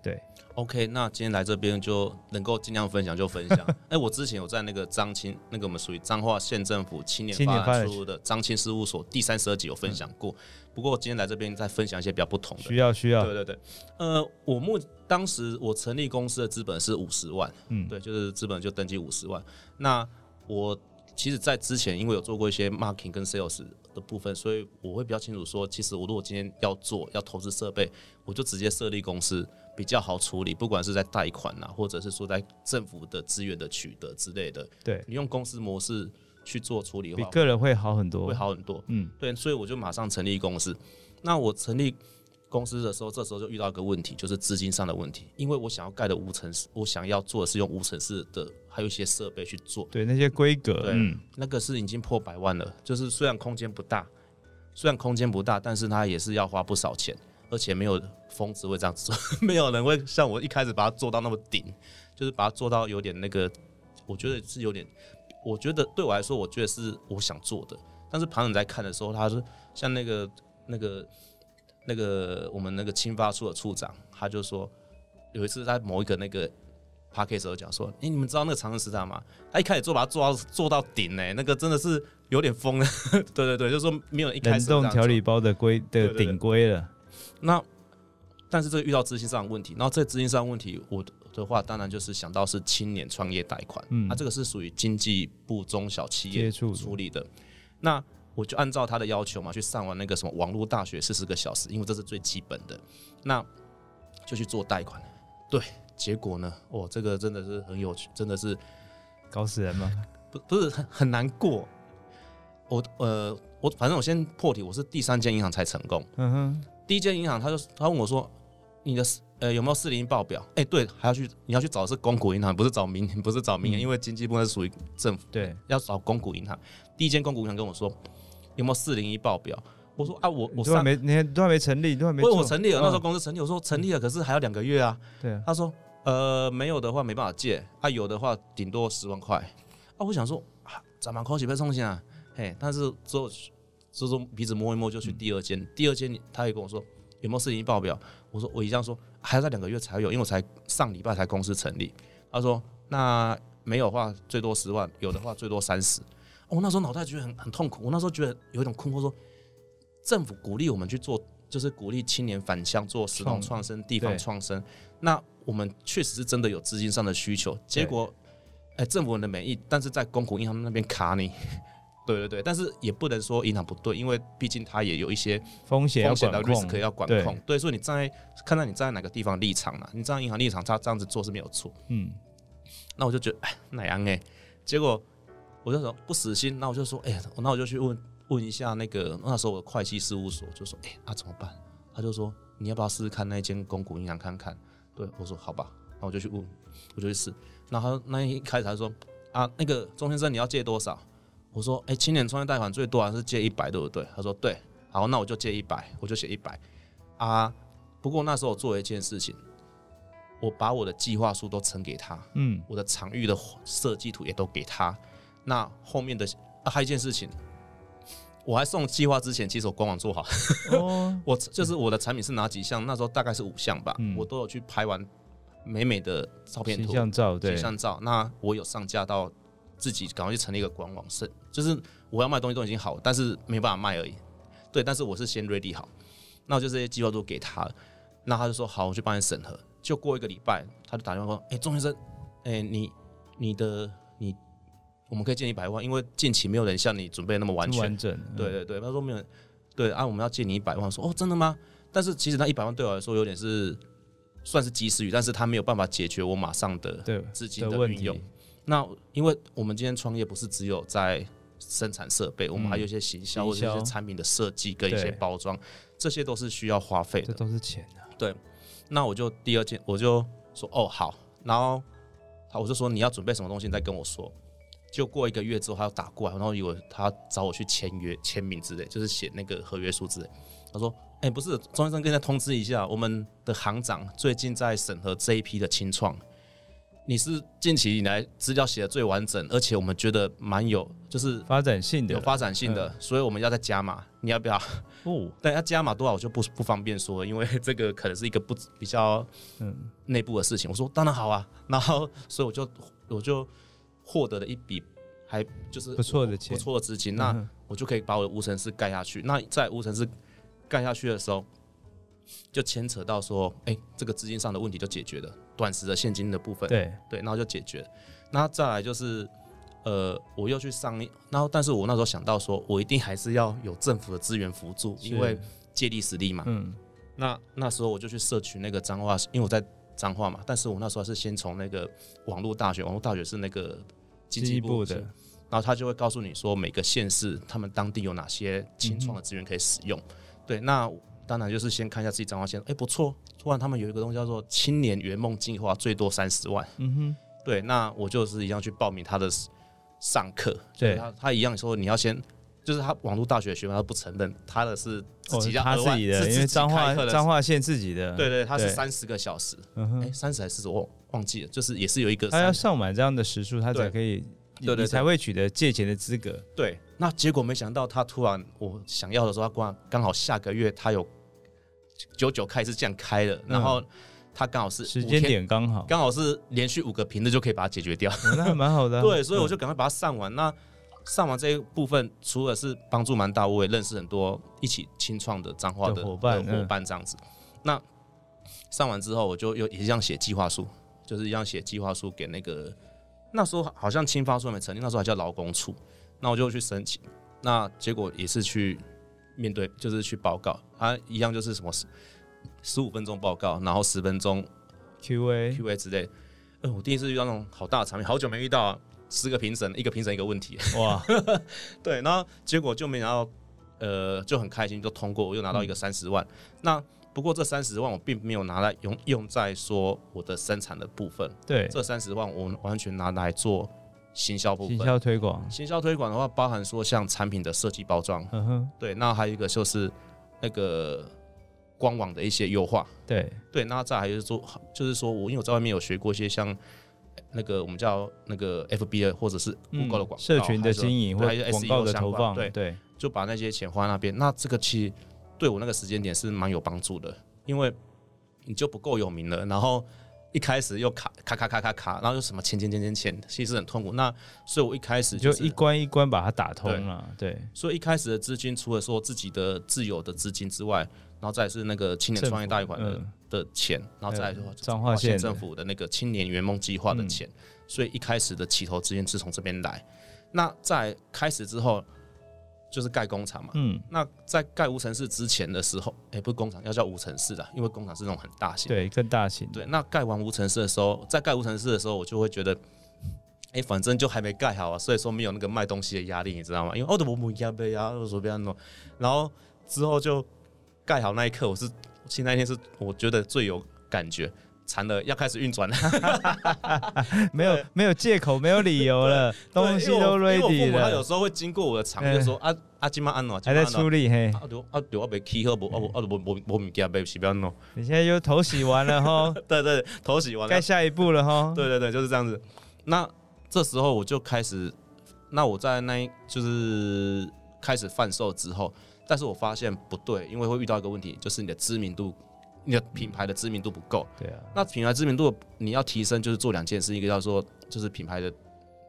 对，OK，那今天来这边就能够尽量分享就分享。*laughs* 哎、欸，我之前有在那个张青，那个我们属于彰化县政府青年发展处的张青事务所第三十二集有分享过。嗯、不过今天来这边再分享一些比较不同的。需要需要。对对对。呃，我目当时我成立公司的资本是五十万，嗯，对，就是资本就登记五十万。那我。其实，在之前，因为有做过一些 marketing 跟 sales 的部分，所以我会比较清楚说，其实我如果今天要做，要投资设备，我就直接设立公司比较好处理，不管是在贷款呐，或者是说在政府的资源的取得之类的。对，你用公司模式去做处理的话，比个人会好很多，会好很多。嗯，对，所以我就马上成立公司。那我成立。公司的时候，这时候就遇到一个问题，就是资金上的问题。因为我想要盖的无尘室，我想要做的是用无尘室的，还有一些设备去做。对，那些规格，对，嗯、那个是已经破百万了。就是虽然空间不大，虽然空间不大，但是它也是要花不少钱，而且没有疯子会这样子做，*laughs* 没有人会像我一开始把它做到那么顶，就是把它做到有点那个，我觉得是有点，我觉得对我来说，我觉得是我想做的。但是旁人在看的时候，他是像那个那个。那个我们那个青发处的处长，他就说有一次在某一个那个 Podcast 时候讲说，哎、欸，你们知道那个长城食堂吗？他一开始做把它做到做到顶呢、欸，那个真的是有点疯了。*laughs* 对对对，就是说没有一开始冷冻调理包的规的顶规了。那但是这个遇到资金上的问题，然后这资金上的问题，我的话当然就是想到是青年创业贷款，嗯，那、啊、这个是属于经济部中小企业处理的。那我就按照他的要求嘛，去上完那个什么网络大学四十个小时，因为这是最基本的。那就去做贷款，对，结果呢，哦，这个真的是很有趣，真的是搞死人吗？*laughs* 不，不是很很难过。我呃，我反正我先破题，我是第三间银行才成功。嗯哼，第一间银行他就他问我说，你的呃有没有四零一报表？哎、欸，对，还要去你要去找的是公股银行，不是找民不是找民营，嗯、因为经济部门是属于政府，对，要找公股银行。第一间公股银行跟我说。有没有四零一报表？我说啊，我我都还没，你都还没成立，都还没。问，我成立了，那时候公司成立。我说成立了，可是还要两个月啊。对。他说，呃，没有的话没办法借，啊，有的话顶多十万块。啊，我想说，啊，咱们考起被送信啊，嘿，但是之后，之后鼻子摸一摸就去第二间，嗯、第二间他也跟我说有没有四零一报表？我说我一样说还要在两个月才有，因为我才上礼拜才公司成立。他说那没有的话最多十万，有的话最多三十。我那时候脑袋觉得很很痛苦，我那时候觉得有一种困惑，说政府鼓励我们去做，就是鼓励青年返乡做实农创生、地方创生。那我们确实是真的有资金上的需求，结果，哎，政府人的美意，但是在公股银行那边卡你。*laughs* 对对对，但是也不能说银行不对，因为毕竟它也有一些风险风险的 risk 要管控。对，所以你站在看到你站在哪个地方立场了？你站在银行立场，他这样子做是没有错。嗯，那我就觉得哎，哪样哎？结果。我就说不死心，那我就说，哎、欸，那我就去问问一下那个那时候我的会计事务所，就说，哎、欸，那、啊、怎么办？他就说，你要不要试试看那间公股银行看看？对，我说好吧，那我就去问，我就去试。然后那一开始他说，啊，那个钟先生你要借多少？我说，哎、欸，青年创业贷款最多还是借一百，对不对？他说对，好，那我就借一百，我就写一百。啊，不过那时候我做了一件事情，我把我的计划书都呈给他，嗯，我的场域的设计图也都给他。那后面的啊，还有一件事情，我还送计划之前，其实我官网做好，哦、*laughs* 我就是我的产品是哪几项，那时候大概是五项吧，嗯、我都有去拍完美美的照片图、形象照，对，形象照。那我有上架到自己赶快去成立一个官网，是就是我要卖东西都已经好，但是没办法卖而已。对，但是我是先 ready 好，那我就这些计划都给他，那他就说好，我去帮你审核。就过一个礼拜，他就打电话说，哎、欸，钟先生，哎、欸，你你的你。我们可以借一百万，因为近期没有人像你准备那么完全。完整。嗯、对对对，他说没有，对啊，我们要借你一百万。说哦，真的吗？但是其实那一百万对我来说有点是算是及时雨，但是他没有办法解决我马上的资金的运用。那因为我们今天创业不是只有在生产设备，嗯、我们还有一些行销或者一些产品的设计跟一些包装，这些都是需要花费的，这都是钱啊。对，那我就第二件我就说哦好，然后好我就说你要准备什么东西，你再跟我说。就过一个月之后，他要打过来，然后以为他找我去签约、签名之类，就是写那个合约书之类。他说：“哎、欸，不是，钟先生，跟他通知一下，我们的行长最近在审核这一批的青创，你是近期以来资料写的最完整，而且我们觉得蛮有，就是发展性的，有发展性的，嗯、所以我们要再加码，你要不要？哦，*laughs* 但要加码多少我就不不方便说，因为这个可能是一个不比较嗯内部的事情。我说当然好啊，然后所以我就我就。获得了一笔还就是不错的钱，不错的资金，那我就可以把我的无尘室盖下去。那在无尘室盖下去的时候，就牵扯到说，哎、欸，这个资金上的问题就解决了，短时的现金的部分，对对，然后就解决了。那再来就是，呃，我又去上，然后但是我那时候想到说，我一定还是要有政府的资源辅助，因为借力使力嘛。嗯，那那时候我就去社区那个彰化，因为我在彰化嘛，但是我那时候是先从那个网络大学，网络大学是那个。经济部的，然后他就会告诉你说，每个县市他们当地有哪些青创的资源可以使用。嗯、对，那当然就是先看一下自己彰化县，哎，不错，突然他们有一个东西叫做青年圆梦计划，最多三十万。嗯哼，对，那我就是一样去报名他的上课。对，他他一样说你要先，就是他网络大学学生他不承认他的是自己他自己的，是因为彰化彰化县自己的。对对，他是三十个小时。嗯哼，哎，三十还是四十我。忘记了，就是也是有一个，他要上满这样的时数，他才可以，对，对，对，才会取得借钱的资格。对，那结果没想到他突然我想要的时候，他刚刚好下个月他有九九开是这样开的，然后他刚好是时间点刚好，刚好是连续五个平日就可以把它解决掉，哦、那还蛮好的、啊。*laughs* 对，所以我就赶快把它上完。嗯、那上完这一部分，除了是帮助蛮大，我也认识很多一起清创的彰化的伙伴伙伴这样子。嗯、那上完之后，我就又也是这样写计划书。就是一样写计划书给那个，那时候好像青发处没成立，那时候还叫劳工处，那我就去申请，那结果也是去面对，就是去报告，他一样就是什么十十五分钟报告，然后十分钟 Q A Q A 之类。嗯，我第一次遇到那种好大的场面，好久没遇到啊，十个评审，一个评审一个问题，哇，*laughs* 对，然后结果就没拿到，呃，就很开心就通过，我又拿到一个三十万。嗯、那不过这三十万我并没有拿来用用在说我的生产的部分，对，这三十万我完全拿来做行销部分，行销推广。行销推广的话，包含说像产品的设计包装，嗯哼，对，那还有一个就是那个。官网的一些优化，对对，那再还是说，就是说我因为我在外面有学过一些像那个我们叫那个 FB 或者是广告的广社群的经营或者广告的投放，对对，就把那些钱花在那边。那这个其实对我那个时间点是蛮有帮助的，因为你就不够有名了，然后一开始又卡卡卡卡卡卡，然后又什么钱钱钱钱钱，其实很痛苦。那所以我一开始、就一关一关把它打通了，对，对所以一开始的资金除了说自己的自有的资金之外。然后再是那个青年创业贷款的、嗯、的钱，然后再彰化县政府的那个青年圆梦计划的钱，所以一开始的起头资金是从这边来。那在开始之后，就是盖工厂嘛。嗯。那在盖无尘室之前的时候，哎，不是工厂，要叫无尘室的，因为工厂是那种很大型。对，更大型。对。那盖完无尘室的时候，在盖无尘室的时候，我就会觉得，哎，反正就还没盖好啊，所以说没有那个卖东西的压力，你知道吗？因为哦，我没压力啊，我随便弄。然后之后就。盖好那一刻，我是其实那天是我觉得最有感觉，惨了，要开始运转了，*laughs* 没有没有借口，没有理由了，东西都 ready 了。他有时候会经过我的场，就说啊啊，今晚安暖，还在处理嘿。啊对啊对，我被气喝不？啊不啊不不不不，给他被洗不要弄。你现在又头洗完了哈？对对，头洗完了，该下一步了哈。对对对，就是这样子。那这时候我就开始，那我在那一就是开始贩售之后。但是我发现不对，因为会遇到一个问题，就是你的知名度，你的品牌的知名度不够。对啊。那品牌知名度你要提升，就是做两件事，一个叫做就是品牌的，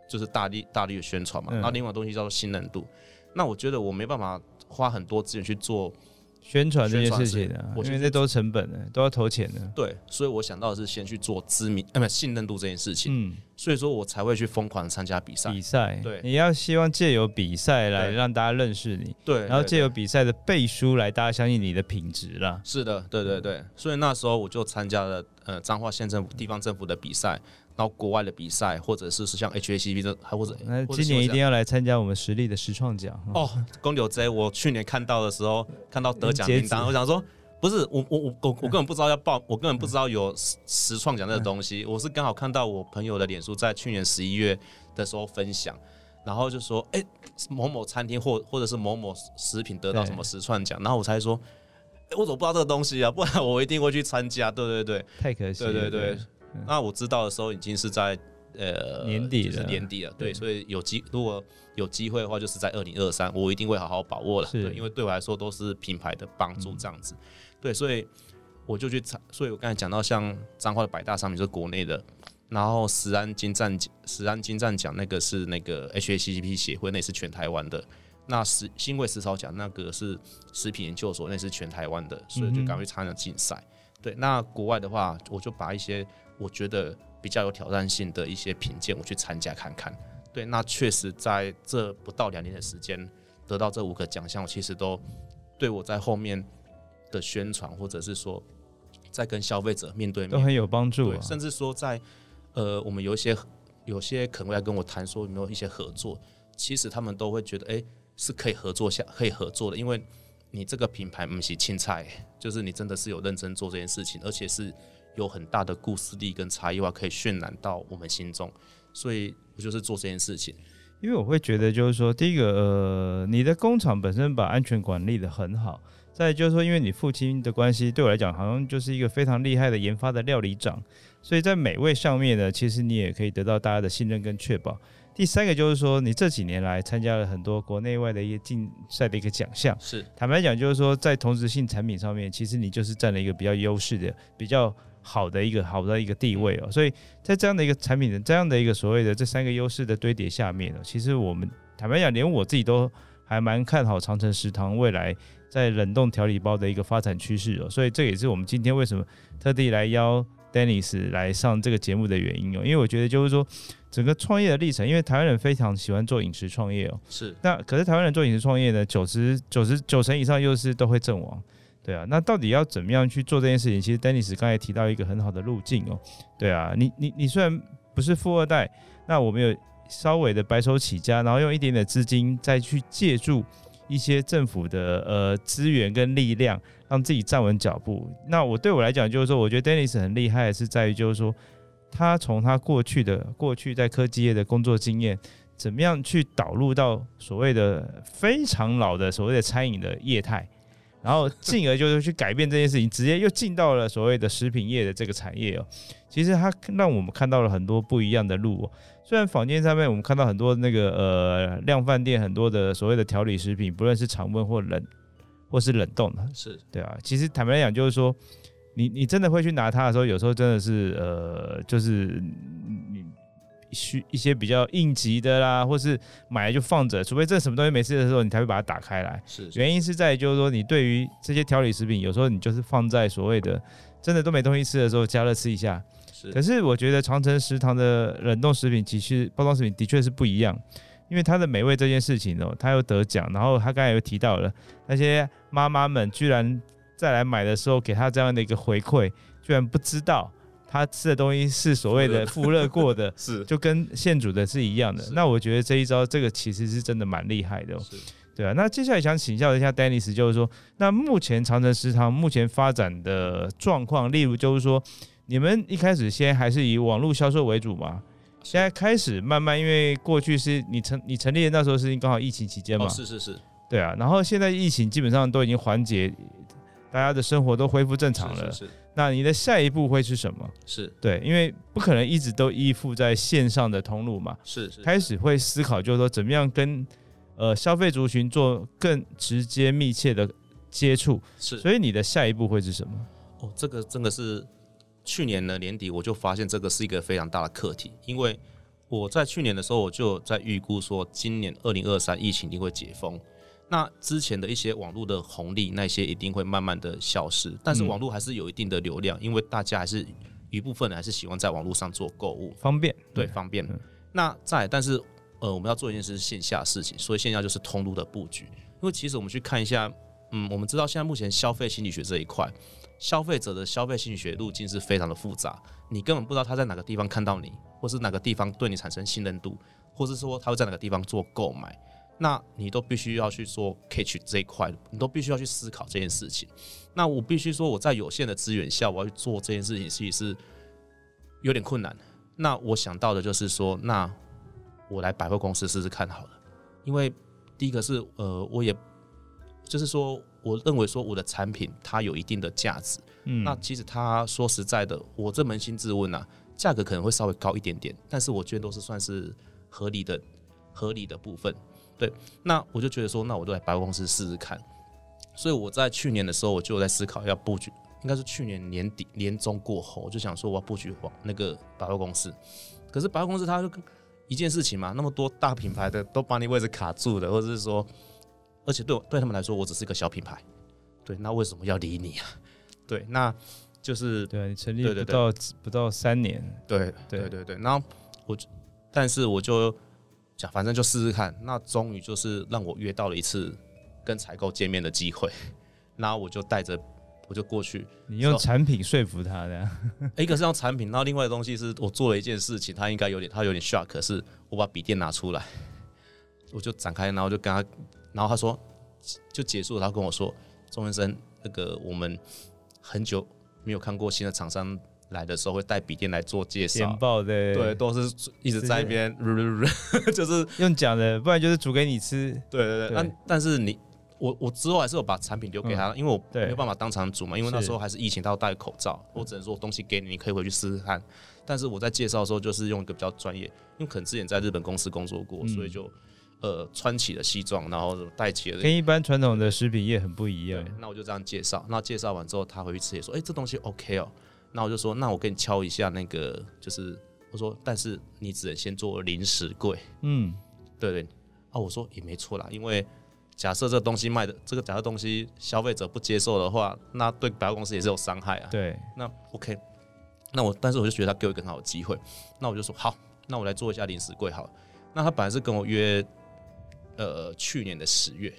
就是大力大力的宣传嘛。然后、另外东西叫做信任度。那我觉得我没办法花很多资源去做。宣传这件事情啊，因为这都是成本的，都要投钱的。对，所以我想到的是先去做知名，呃，不，信任度这件事情。嗯，所以说我才会去疯狂参加比赛。比赛，对，你要希望借由比赛来让大家认识你，对，然后借由比赛的背书来大家相信你的品质啦。是的，对对对，所以那时候我就参加了呃彰化县政府地方政府的比赛。到国外的比赛，或者是是像 HACCP 这，还或者那今年一定要来参加我们实力的实创奖哦。公牛 J，我去年看到的时候，看到得奖名单，我想说，不是我我我我我根本不知道要报，我根本不知道有实实创奖这个东西。我是刚好看到我朋友的脸书在去年十一月的时候分享，然后就说，哎、欸，某某餐厅或或者是某某食品得到什么实创奖，然后我才说，我怎么不知道这个东西啊？不然我一定会去参加。对对对，太可惜了。对对对。那我知道的时候已经是在呃年底了，就是年底了，对，所以有机如果有机会的话，就是在二零二三，我一定会好好把握了，对，因为对我来说都是品牌的帮助这样子，对，所以我就去参，所以我刚才讲到像彰化的百大商品就是国内的，然后石安精湛奖，食安金站奖那个是那个 HACCP 协会，那是全台湾的，那食新贵食草奖那个是食品研究所，那是全台湾的，所以就赶快参加竞赛，对，那国外的话，我就把一些。我觉得比较有挑战性的一些品鉴，我去参加看看。对，那确实在这不到两年的时间得到这五个奖项，我其实都对我在后面的宣传，或者是说在跟消费者面对面都很有帮助啊。甚至说在呃，我们有一些有些可能会来跟我谈说有没有一些合作，其实他们都会觉得哎是可以合作下可以合作的，因为你这个品牌不是青菜，就是你真的是有认真做这件事情，而且是。有很大的故事力跟差异化可以渲染到我们心中，所以我就是做这件事情。因为我会觉得，就是说，第一个，呃，你的工厂本身把安全管理的很好。再就是说，因为你父亲的关系，对我来讲，好像就是一个非常厉害的研发的料理长，所以在美味上面呢，其实你也可以得到大家的信任跟确保。第三个就是说，你这几年来参加了很多国内外的一个竞赛的一个奖项，是坦白讲，就是说在同质性产品上面，其实你就是占了一个比较优势的、比较。好的一个好的一个地位哦，所以在这样的一个产品的这样的一个所谓的这三个优势的堆叠下面呢，其实我们坦白讲，连我自己都还蛮看好长城食堂未来在冷冻调理包的一个发展趋势哦。所以这也是我们今天为什么特地来邀 Dennis 来上这个节目的原因哦，因为我觉得就是说整个创业的历程，因为台湾人非常喜欢做饮食创业哦，是。那可是台湾人做饮食创业呢，九十九十九成以上优势都会阵亡，对啊。那到底要怎么样去做这件事情？其实 Dennis 刚才提到一个很好的路径哦，对啊，你你你虽然不是富二代，那我们有稍微的白手起家，然后用一点点资金再去借助一些政府的呃资源跟力量。让自己站稳脚步。那我对我来讲，就是说，我觉得 Dennis 很厉害，是在于就是说，他从他过去的过去在科技业的工作经验，怎么样去导入到所谓的非常老的所谓的餐饮的业态，然后进而就是去改变这件事情，直接又进到了所谓的食品业的这个产业哦。其实它让我们看到了很多不一样的路哦。虽然坊间上面我们看到很多那个呃量饭店很多的所谓的调理食品，不论是常温或冷。或是冷冻的，是对啊。其实坦白来讲，就是说，你你真的会去拿它的时候，有时候真的是呃，就是你需一些比较应急的啦，或是买来就放着，除非这什么东西没事的时候，你才会把它打开来。是，原因是在于就是说，你对于这些调理食品，有时候你就是放在所谓的真的都没东西吃的时候，加热吃一下。是。可是我觉得长城食堂的冷冻食品，其实包装食品的确是不一样。因为它的美味这件事情哦，他又得奖，然后他刚才又提到了那些妈妈们居然再来买的时候给他这样的一个回馈，居然不知道他吃的东西是所谓的 *laughs* 复热过的，*laughs* 是就跟现煮的是一样的。那我觉得这一招这个其实是真的蛮厉害的，哦对啊。那接下来想请教一下 Dennis，就是说，那目前长城食堂目前发展的状况，例如就是说，你们一开始先还是以网络销售为主嘛？现在开始慢慢，因为过去是你成你成立的那时候是刚好疫情期间嘛，哦，是是是，对啊。然后现在疫情基本上都已经缓解，大家的生活都恢复正常了。是，是，是。那你的下一步会是什么？是对，因为不可能一直都依附在线上的通路嘛。是是。开始会思考，就是说怎么样跟呃消费族群做更直接密切的接触。是。所以你的下一步会是什么？哦，这个真的是。去年的年底，我就发现这个是一个非常大的课题，因为我在去年的时候，我就在预估说，今年二零二三疫情一定会解封，那之前的一些网络的红利，那些一定会慢慢的消失，但是网络还是有一定的流量，因为大家还是一部分人还是喜欢在网络上做购物，方便，对，方便。那在，但是呃，我们要做一件事是线下事情，所以线下就是通路的布局，因为其实我们去看一下，嗯，我们知道现在目前消费心理学这一块。消费者的消费心理学路径是非常的复杂，你根本不知道他在哪个地方看到你，或是哪个地方对你产生信任度，或是说他会在哪个地方做购买，那你都必须要去做 catch 这一块，你都必须要去思考这件事情。那我必须说我在有限的资源下，我要去做这件事情，其实是有点困难。那我想到的就是说，那我来百货公司试试看好了，因为第一个是呃，我也就是说。我认为说我的产品它有一定的价值，嗯，那其实他说实在的，我这扪心自问啊，价格可能会稍微高一点点，但是我觉得都是算是合理的，合理的部分。对，那我就觉得说，那我就来百货公司试试看。所以我在去年的时候，我就在思考要布局，应该是去年年底年中过后，我就想说我要布局往那个百货公司。可是百货公司它就一件事情嘛，那么多大品牌的都把你位置卡住了，或者是说。而且对我对他们来说，我只是一个小品牌，对，那为什么要理你啊？*laughs* 对，那就是对你成立不到不到三年，对对对对。然后我，但是我就讲，反正就试试看。那终于就是让我约到了一次跟采购见面的机会，然后我就带着我就过去。你用产品说服他的，*laughs* 一个是用产品，然后另外的东西是我做了一件事情，他应该有点他有点 shock，可是我把笔电拿出来，我就展开，然后就跟他。然后他说，就结束了。他跟我说，钟先生，那个我们很久没有看过新的厂商来的时候会带笔电来做介绍，简报的，对，都是一直在那边，*laughs* 就是用讲的，不然就是煮给你吃。对对对。但但是你，我我之后还是有把产品留给他，因为我没有办法当场煮嘛，因为那时候还是疫情，他要戴口罩，我只能说东西给你，你可以回去试试看。但是我在介绍的时候，就是用一个比较专业，因为可能之前在日本公司工作过，所以就。呃，穿起了西装，然后戴起了，跟一般传统的食品业很不一样。那我就这样介绍，那介绍完之后，他回去吃也说，哎、欸，这东西 OK 哦。那我就说，那我给你敲一下那个，就是我说，但是你只能先做零食柜。嗯，对对。啊，我说也没错啦，因为假设这东西卖的这个假设东西消费者不接受的话，那对百货公司也是有伤害啊。对，那 OK。那我但是我就觉得他给我一个很好的机会，那我就说好，那我来做一下临时柜好了。那他本来是跟我约，呃，去年的十月，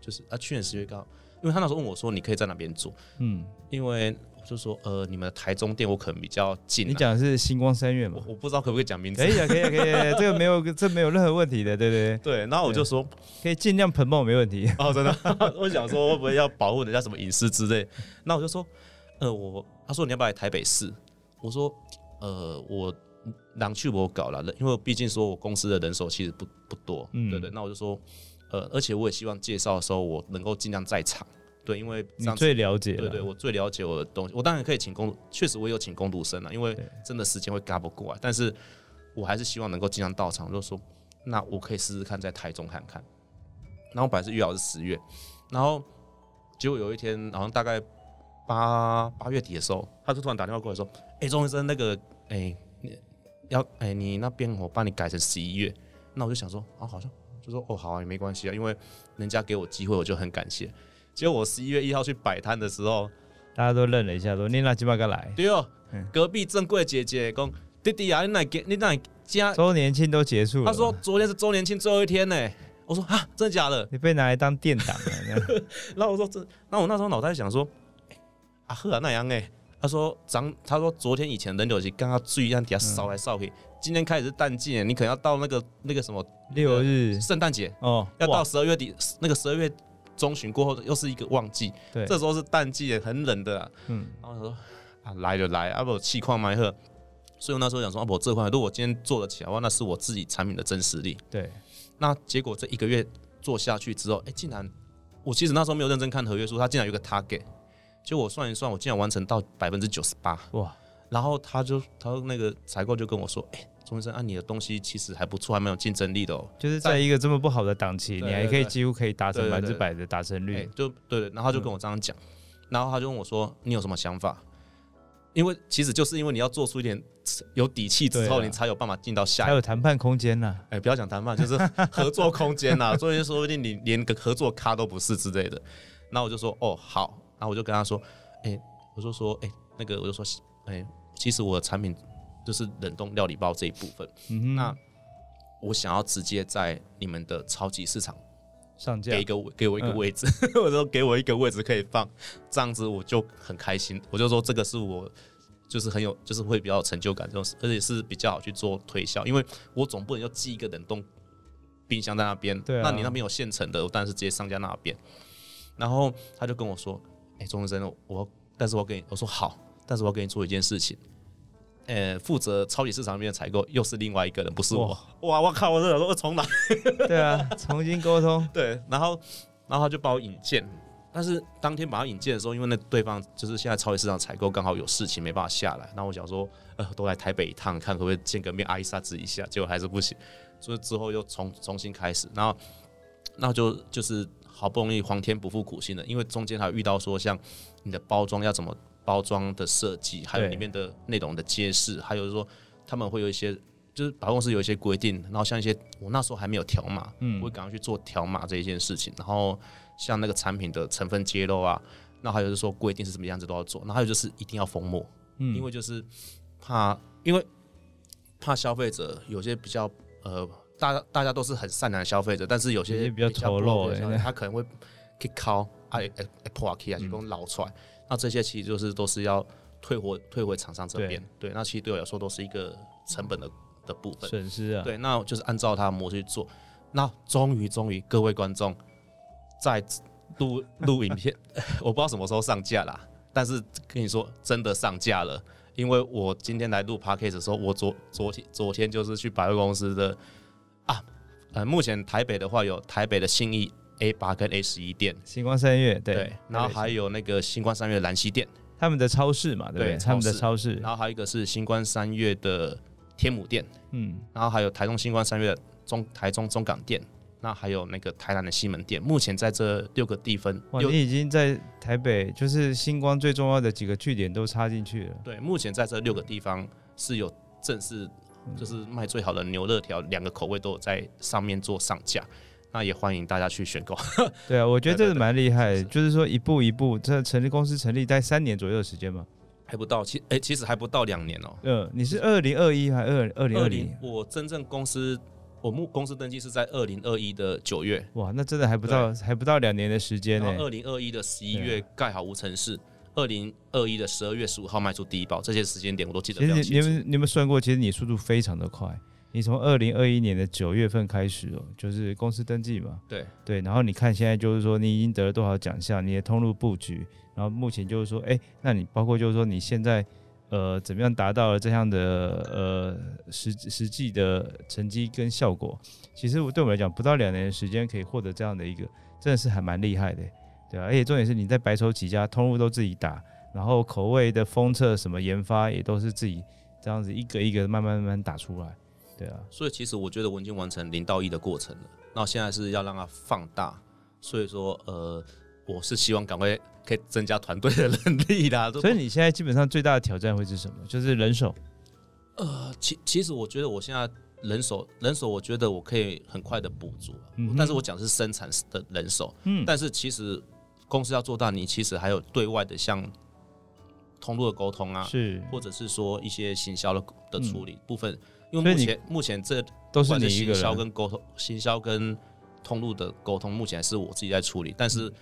就是啊，去年十月刚好，因为他那时候问我说，你可以在哪边做？嗯，因为。就说呃，你们台中店我可能比较近，啊。你讲的是星光三月吗？我不知道可不可以讲名字。可以啊，可以啊，可以啊，*laughs* 这个没有，这没有任何问题的，对对对。对，然后我就说可以尽量喷爆，没问题。*laughs* 哦，真的，*laughs* 我想说会不会要保护人家什么隐私之类？那我就说，呃，我他说你要不要来台北市？我说，呃，我狼去我搞了，因为毕竟说我公司的人手其实不不多，嗯，对对。那我就说，呃，而且我也希望介绍的时候我能够尽量在场。对，因为你最了解，对对，我最了解我的东西。我当然可以请工，确实我有请工读生了，因为真的时间会赶不过来。但是我还是希望能够经常到场，就是说，那我可以试试看在台中看看。然后本来是约好是十月，然后结果有一天好像大概八八月底的时候，他就突然打电话过来说：“哎，钟医生，那个，哎，要哎你那边我帮你改成十一月。”那我就想说啊，好像就说哦好啊，也没关系啊，因为人家给我机会，我就很感谢。结果我十一月一号去摆摊的时候，大家都愣了一下，说：“你哪几把个来？”对哦，隔壁正贵姐姐讲：“弟弟啊，你哪给？你哪家 *laughs* 周年庆都结束了？”他说：“昨天是周年庆最后一天呢。”我说：“啊，真的假的？*laughs* 你被拿来当店长了？” *laughs* 然后我说：“这……那我那时候脑袋想说，啊呵啊那样哎。”他说：“长，他说昨天以前人流是刚刚注意让底下扫来扫去，今天开始是淡季，你可能要到那个那个什么六日圣诞节哦，要到十二月底那个十二月。”中旬过后又是一个旺季，对，这时候是淡季，也很冷的，嗯，然后他说啊来就来，啊不气矿买喝，所以我那时候想说啊不这块如果我今天做得起来的话，那是我自己产品的真实力，对，那结果这一个月做下去之后，哎、欸，竟然我其实那时候没有认真看合约书，他竟然有个 target，就我算一算，我竟然完成到百分之九十八，哇，然后他就他那个采购就跟我说，哎、欸。钟医生，啊，你的东西其实还不错，还蛮有竞争力的哦。就是在一个这么不好的档期，你还可以几乎可以达成百分之百的达成率。就对，对，然后他就跟我这样讲，嗯，然后他就问我说：“你有什么想法？”因为其实就是因为你要做出一点有底气之后，你才有办法进到下一个，才有谈判空间呢。*laughs* 哎，不要讲谈判，就是合作空间呐。所以说不定你连个合作咖都不是之类的。然后我就说：“哦，好。”然后我就跟他说：“哎，我就说，哎，那个我就说，哎，其实我的产品。”就是冷冻料理包这一部分，嗯，那我想要直接在你们的超级市场上架，给一个给我一个位置，*laughs* 或者说给我一个位置可以放，这样子我就很开心。我就说这个是我就是很有，就是会比较有成就感这种，而且是比较好去做推销，因为我总不能要寄一个冷冻冰箱在那边，对啊，那你那边有现成的，我当然是直接上架那边。然后他就跟我说：“哎，钟医生，我但是我给你，我说好，但是我要给你做一件事情。”呃，负责超级市场那边的采购又是另外一个人，不是我。哇，我靠！我这想说重来。*laughs* 对啊，重新沟通。对，然后，然后他就把我引荐。但是当天把他引荐的时候，因为那对方就是现在超级市场采购刚好有事情没办法下来。那我想说，呃，都来台北一趟，看可不可以见个面，阿伊莎子一下。结果还是不行，所以之后又重重新开始。然后，那就就是好不容易皇天不负苦心的，因为中间还有遇到说，像你的包装要怎么。包装的设计，还有里面的内容的揭示，还有说他们会有一些，就是百货公司有一些规定，然后像一些我那时候还没有条码，嗯，我会赶快去做条码这一件事情，然后像那个产品的成分揭露啊，那还有就是说规定是什么样子都要做，那还有就是一定要封膜，嗯，因为就是怕，因为怕消费者有些比较呃，大家大家都是很善良的消费者，但是有些比较丑陋，他可能会去敲哎哎哎破开啊，就给我捞出来。那这些其实就是都是要退回退回厂商这边，对，那其实对我来说都是一个成本的的部分损失啊。对，那就是按照他的模式去做。那终于终于各位观众在录录影片，*laughs* 我不知道什么时候上架啦，但是跟你说真的上架了，因为我今天来录 podcast 的时候，我昨昨天昨天就是去百货公司的啊，呃，目前台北的话有台北的信义。A 八跟 A 十一店，星光三月对，对，然后还有那个星光三月兰溪店，他们的超市嘛，对，对，他们的超市，然后还有一个是星光三月的天母店，嗯，然后还有台中星光三月中台中中港店，那还有那个台南的西门店，目前在这六个地方，哇，你已经在台北，就是星光最重要的几个据点都插进去了，对，目前在这六个地方是有正式就是卖最好的牛肋条，两个口味都有在上面做上架。那也欢迎大家去选购。对啊，*laughs* 我觉得这是蛮厉害，就是说一步一步，这成立公司成立在三年左右的时间嘛。还不到，其哎，其实还不到两年哦。嗯，你是二零二一还是二二零二零？我真正公司我目公司登记是在二零二一的九月。哇，那真的还不到，还不到两年的时间呢。二零二一的十一月盖好无尘室，二零二一的十二月十五号卖出第一包，这些时间点我都记得非常清楚。其实你们你们算过，其实你速度非常的快。你从二零二一年的九月份开始哦，就是公司登记嘛。对对，然后你看现在就是说你已经得了多少奖项，你的通路布局，然后目前就是说，哎，那你包括就是说你现在呃怎么样达到了这样的呃实实际的成绩跟效果？其实我对我们来讲，不到两年的时间可以获得这样的一个，真的是还蛮厉害的，对啊，而且重点是你在白手起家，通路都自己打，然后口味的封测什么研发也都是自己这样子一个一个慢慢慢慢打出来。对啊，所以其实我觉得我已经完成零到一的过程了，那现在是要让它放大，所以说呃，我是希望赶快可以增加团队的能力啦。*laughs* 所以你现在基本上最大的挑战会是什么？就是人手。呃，其其实我觉得我现在人手人手，我觉得我可以很快的补足，嗯，但是我讲的是生产的人手，嗯，但是其实公司要做大，你其实还有对外的像通路的沟通啊，是，或者是说一些行销的的处理部分。嗯因为目前目前这都是你一个销跟沟通，行销跟通路的沟通，目前是我自己在处理。但是，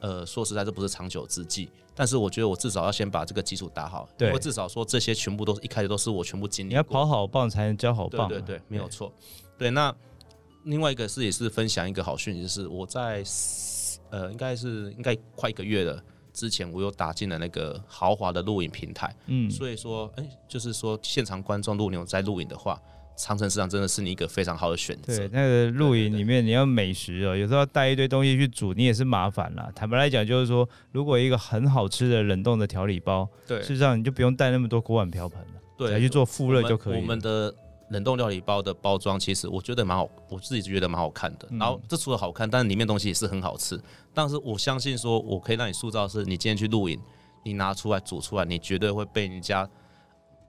呃，说实在，这不是长久之计。但是，我觉得我至少要先把这个基础打好。对，因为至少说这些全部都是一开始都是我全部经历。你要跑好棒才能教好棒。对对对，没有错。对，那另外一个是也是分享一个好讯息，就是我在呃，应该是应该快一个月了。之前我又打进了那个豪华的录影平台，嗯，所以说，哎、欸，就是说现场观众如果你有在录影的话，长城市场真的是你一个非常好的选择。对，那个录影里面你要美食哦、喔，有时候要带一堆东西去煮，你也是麻烦啦。坦白来讲，就是说，如果一个很好吃的冷冻的调理包，对，事实上你就不用带那么多锅碗瓢盆了，对，来去做复热就可以我。我们的。冷冻料理包的包装，其实我觉得蛮好，我自己觉得蛮好看的。然后这除了好看，但是里面东西也是很好吃。但是我相信说，我可以让你塑造的是，你今天去露营，你拿出来煮出来，你绝对会被人家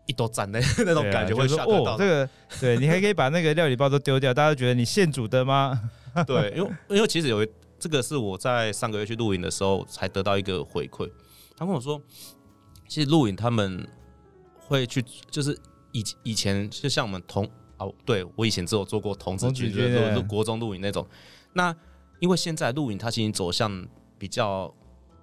一朵赞的那种感觉会吓到。哦，这个对你还可以把那个料理包都丢掉，大家觉得你现煮的吗？*laughs* 对，因为因为其实有一这个是我在上个月去露营的时候才得到一个回馈，他跟我说，其实露营他们会去就是。以以前就像我们同哦，对我以前只有做过童子军，就是国中录影那种。那因为现在录影它已经走向比较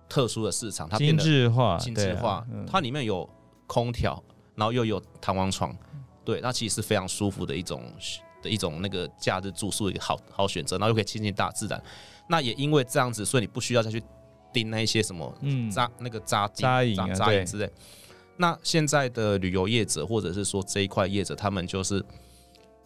特殊的市场，它变得精致化，精致化。啊嗯、它里面有空调，然后又有弹簧床，对，那其实是非常舒服的一种的一种那个假日住宿的一个好好选择，然后又可以亲近大自然。那也因为这样子，所以你不需要再去盯那一些什么嗯扎那个扎扎影啊，扎营之类。那现在的旅游业者，或者是说这一块业者，他们就是，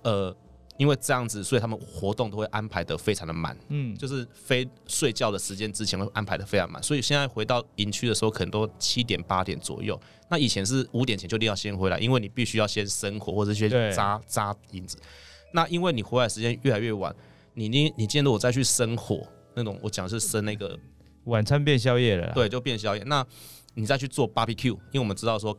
呃，因为这样子，所以他们活动都会安排的非常的满，嗯，就是非睡觉的时间之前会安排的非常满，所以现在回到营区的时候，可能都七点八点左右。那以前是五点前就一定要先回来，因为你必须要先生火或者先扎扎营子。那因为你回来时间越来越晚，你你你今天如果再去生火那种，我讲是生那个晚餐变宵夜了，对，就变宵夜。那你再去做 barbecue，因为我们知道说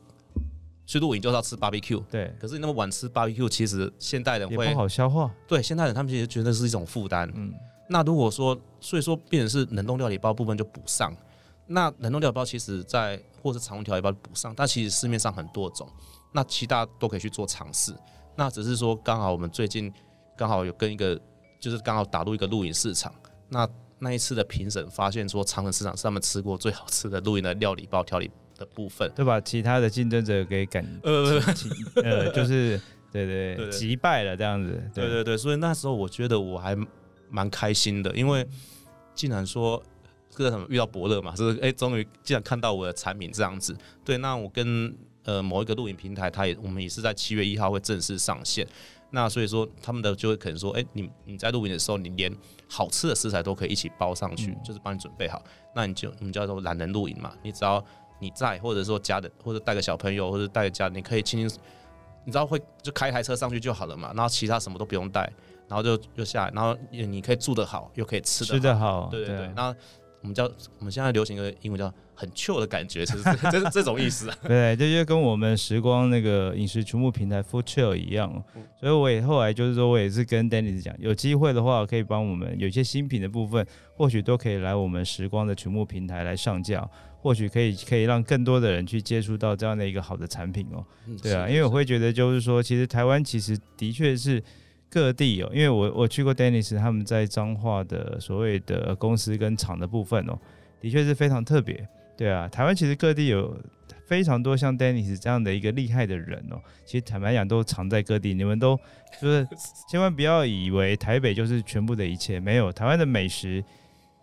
去露营就是要吃 barbecue，对。可是你那么晚吃 barbecue，其实现代人会也不好消化。对，现代人他们其实觉得是一种负担。嗯。那如果说，所以说变成是冷冻料理包部分就补上。那冷冻料理包其实在或是常温调理包补上，但其实市面上很多种，那其他都可以去做尝试。那只是说刚好我们最近刚好有跟一个，就是刚好打入一个露营市场，那。那一次的评审发现说，长城市场是他们吃过最好吃的露营的料理包调理的部分，对吧？其他的竞争者给赶 *laughs* 呃呃，就是 *laughs* 对对对击败了这样子，对对对，对，所以那时候我觉得我还蛮开心的，因为竟然说这个什么遇到伯乐嘛，就是哎，终于竟然看到我的产品这样子。对，那我跟呃某一个露营平台，他也我们也是在七月一号会正式上线。那所以说，他们的就会可能说，哎、欸，你你在露营的时候，你连好吃的食材都可以一起包上去，嗯、就是帮你准备好。那你就我们叫做懒人露营嘛，你只要你在，或者说家的，或者带个小朋友，或者带个家，你可以轻轻，你知道会就开一台车上去就好了嘛。然后其他什么都不用带，然后就就下来，然后你可以住得好，又可以吃得好。吃得好，对对对。那我们叫我们现在流行一个英文叫很 chill 的感觉，就是这是这种意思啊。*laughs* 对，这就跟我们时光那个饮食储木平台 Food Chill 一样，所以我也后来就是说我也是跟 Dennis 讲，有机会的话可以帮我们有一些新品的部分，或许都可以来我们时光的储木平台来上架，或许可以可以让更多的人去接触到这样的一个好的产品哦。对啊，因为我会觉得就是说，其实台湾其实的确是。各地哦，因为我我去过 Dennis 他们在彰化的所谓的公司跟厂的部分哦，的确是非常特别。对啊，台湾其实各地有非常多像 Dennis 这样的一个厉害的人哦，其实坦白讲都藏在各地。你们都 *laughs* 就是千万不要以为台北就是全部的一切，没有，台湾的美食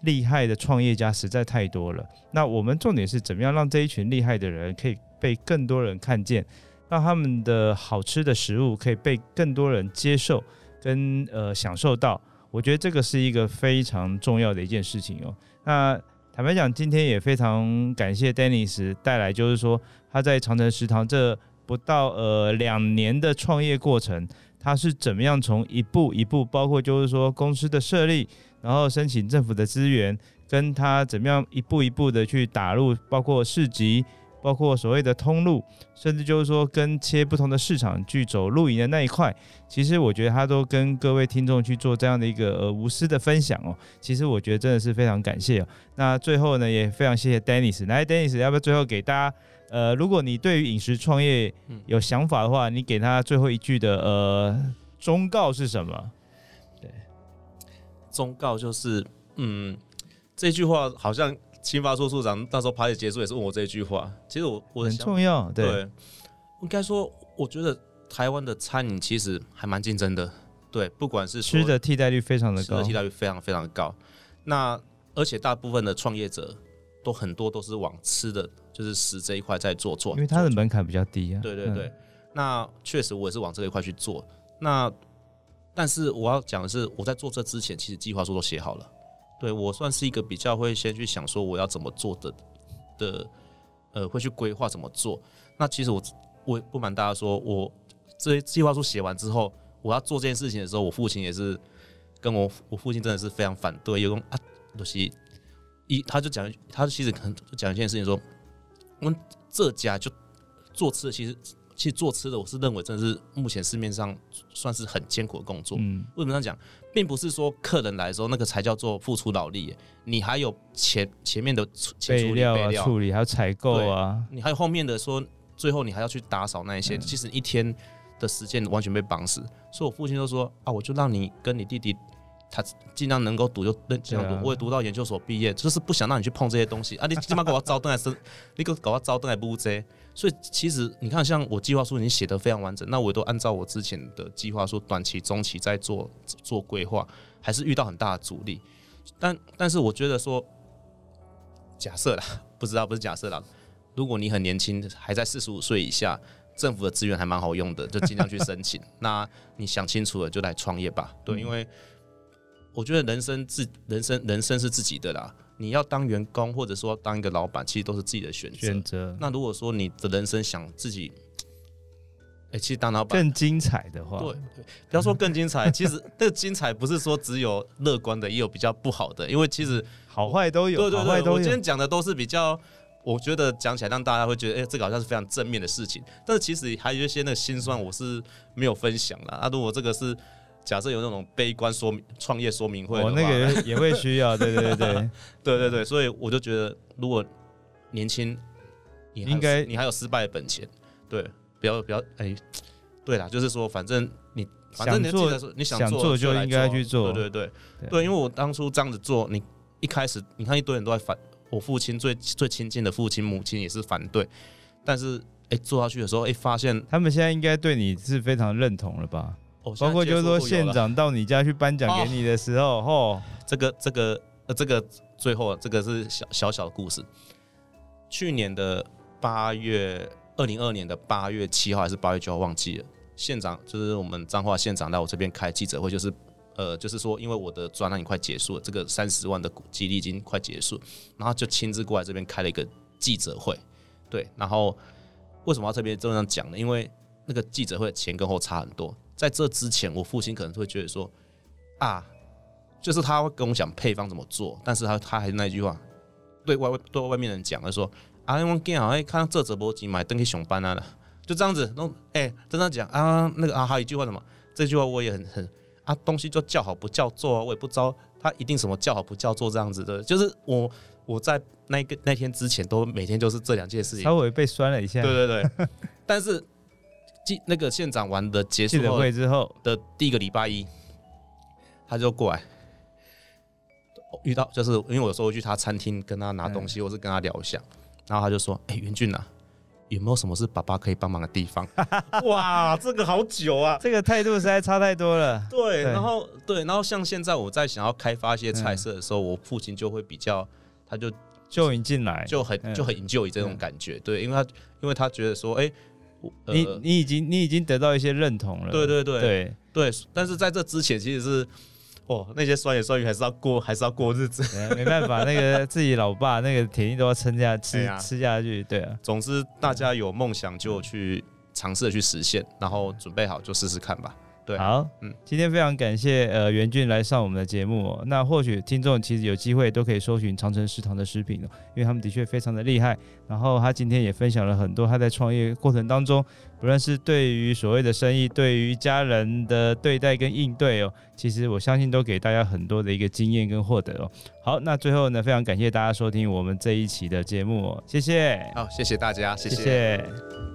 厉害的创业家实在太多了。那我们重点是怎么样让这一群厉害的人可以被更多人看见？让他们的好吃的食物可以被更多人接受跟呃享受到，我觉得这个是一个非常重要的一件事情哦。那坦白讲，今天也非常感谢 Dennis 带来，就是说他在长城食堂这不到呃两年的创业过程，他是怎么样从一步一步，包括就是说公司的设立，然后申请政府的资源，跟他怎么样一步一步的去打入，包括市集。包括所谓的通路，甚至就是说跟切不同的市场去走露营的那一块，其实我觉得他都跟各位听众去做这样的一个呃无私的分享哦。其实我觉得真的是非常感谢哦。那最后呢，也非常谢谢 Dennis。来，Dennis，要不要最后给大家呃，如果你对于饮食创业有想法的话，你给他最后一句的呃忠告是什么？对，忠告就是嗯，这句话好像。青发处处长到时候趴下结束也是问我这句话。其实我我很重要，对，对应该说，我觉得台湾的餐饮其实还蛮竞争的，对，不管是吃的替代率非常的高，吃的替代率非常非常高。那而且大部分的创业者都很多都是往吃的就是食这一块在做做，因为它的门槛比较低啊。对对对，嗯、那确实我也是往这一块去做。那但是我要讲的是，我在做这之前，其实计划书都写好了。对，我算是一个比较会先去想说我要怎么做的的，呃，会去规划怎么做。那其实我我不瞒大家说，我这些计划书写完之后，我要做这件事情的时候，我父亲也是跟我我父亲真的是非常反对，有种啊东西一他就讲，他其实可能讲一件事情说，我们这家就做吃的，其实。其实做吃的，我是认为真的是目前市面上算是很艰苦的工作。嗯，为什么这样讲？并不是说客人来的时候那个才叫做付出劳力，你还有前前面的备料啊、处理，还有采购啊，你还有后面的说，最后你还要去打扫那一些，嗯、其实一天的时间完全被绑死。所以我父亲就说啊，我就让你跟你弟弟。他尽量能够读就认这样读，我也读到研究所毕业，就是不想让你去碰这些东西啊！你起码给我招灯还是你给我招灯还不这？所以其实你看，像我计划书已经写得非常完整，那我都按照我之前的计划书，短期、中期在做做规划，还是遇到很大的阻力。但但是我觉得说，假设啦，*laughs* 不知道不是假设啦，如果你很年轻，还在四十五岁以下，政府的资源还蛮好用的，就尽量去申请。那你想清楚了，就来创业吧。对，因为。我觉得人生自人生人生是自己的啦，你要当员工或者说当一个老板，其实都是自己的选择。选择。那如果说你的人生想自己，哎、欸，其实当老板更精彩的话，对，对，不要说更精彩，*laughs* 其实这个精彩不是说只有乐观的，也有比较不好的，因为其实好坏都有。对对对，我今天讲的都是比较，我觉得讲起来让大家会觉得，哎、欸，这个好像是非常正面的事情。但是其实还有一些那个心酸，我是没有分享啦。啊，如果这个是。假设有那种悲观说明创业说明会，我、哦、那个也会需要，对对对对。对对 *laughs* 对，所以我就觉得，如果年轻，你应该你还有失败的本钱，对，不要不要，哎、欸，对啦，就是说，反正你反正你记得说你想做就应该去做，对对对。对，对，因为我当初这样子做，你一开始你看一堆人都在反，我父亲最最亲近的父亲母亲也是反对，但是哎、欸、做下去的时候，哎、欸、发现他们现在应该对你是非常认同了吧？包括就是说，县长到你家去颁奖给你的时候，哦，这个这个呃，这个最后这个是小小小的故事。去年的八月，二零二二年的八月七号还是八月九号忘记了。县长就是我们彰化县长来我这边开记者会，就是呃，就是说因为我的专案已经快结束了，这个三十万的股激励已经快结束，然后就亲自过来这边开了一个记者会。对，然后为什么要这边这样讲呢？因为那个记者会前跟后差很多。在这之前，我父亲可能会觉得说，啊，就是他会跟我讲配方怎么做，但是他他还是那句话，对外对外面人讲，他说啊，我见好，哎，看到这这波机买登去熊班啊了，就这样子，弄哎，跟他讲啊，那个啊，还有一句话什么？这句话我也很很啊，东西就叫好不叫座啊，我也不知道他一定什么叫好不叫座这样子的，就是我我在那个那天之前都每天就是这两件事情，稍微被酸了一下，对对对，但是记那个县长完的结束记者会之后的第一个礼拜一，他就过来。遇到就是因为我有时候会去他餐厅跟他拿东西，或是跟他聊一下，然后他就说：“哎，袁俊啊，有没有什么是爸爸可以帮忙的地方？” *laughs* 哇，这个好久啊，这个态度实在差太多了。*laughs* 对，然后对，然后像现在我在想要开发一些菜色的时候，我父亲就会比较，他就就引进来，就很就很 enjoy 这种感觉。对，因为他因为他觉得说，哎，你你已经你已经得到一些认同了。对对对对对，但是在这之前其实是。哦，那些酸言酸语还是要过，还是要过日子。没办法，那个自己老爸那个田地都要撑下吃、哎、吃下去。对啊，总之大家有梦想就去尝试的去实现，然后准备好就试试看吧。对，好，嗯，今天非常感谢呃袁俊来上我们的节目哦。那或许听众其实有机会都可以搜寻长城食堂的食品哦，因为他们的确非常的厉害。然后他今天也分享了很多他在创业过程当中，不论是对于所谓的生意，对于家人的对待跟应对哦，其实我相信都给大家很多的一个经验跟获得哦。好，那最后呢，非常感谢大家收听我们这一期的节目哦，谢谢。好，谢谢大家，谢谢。谢谢。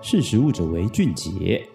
识时务者为俊杰。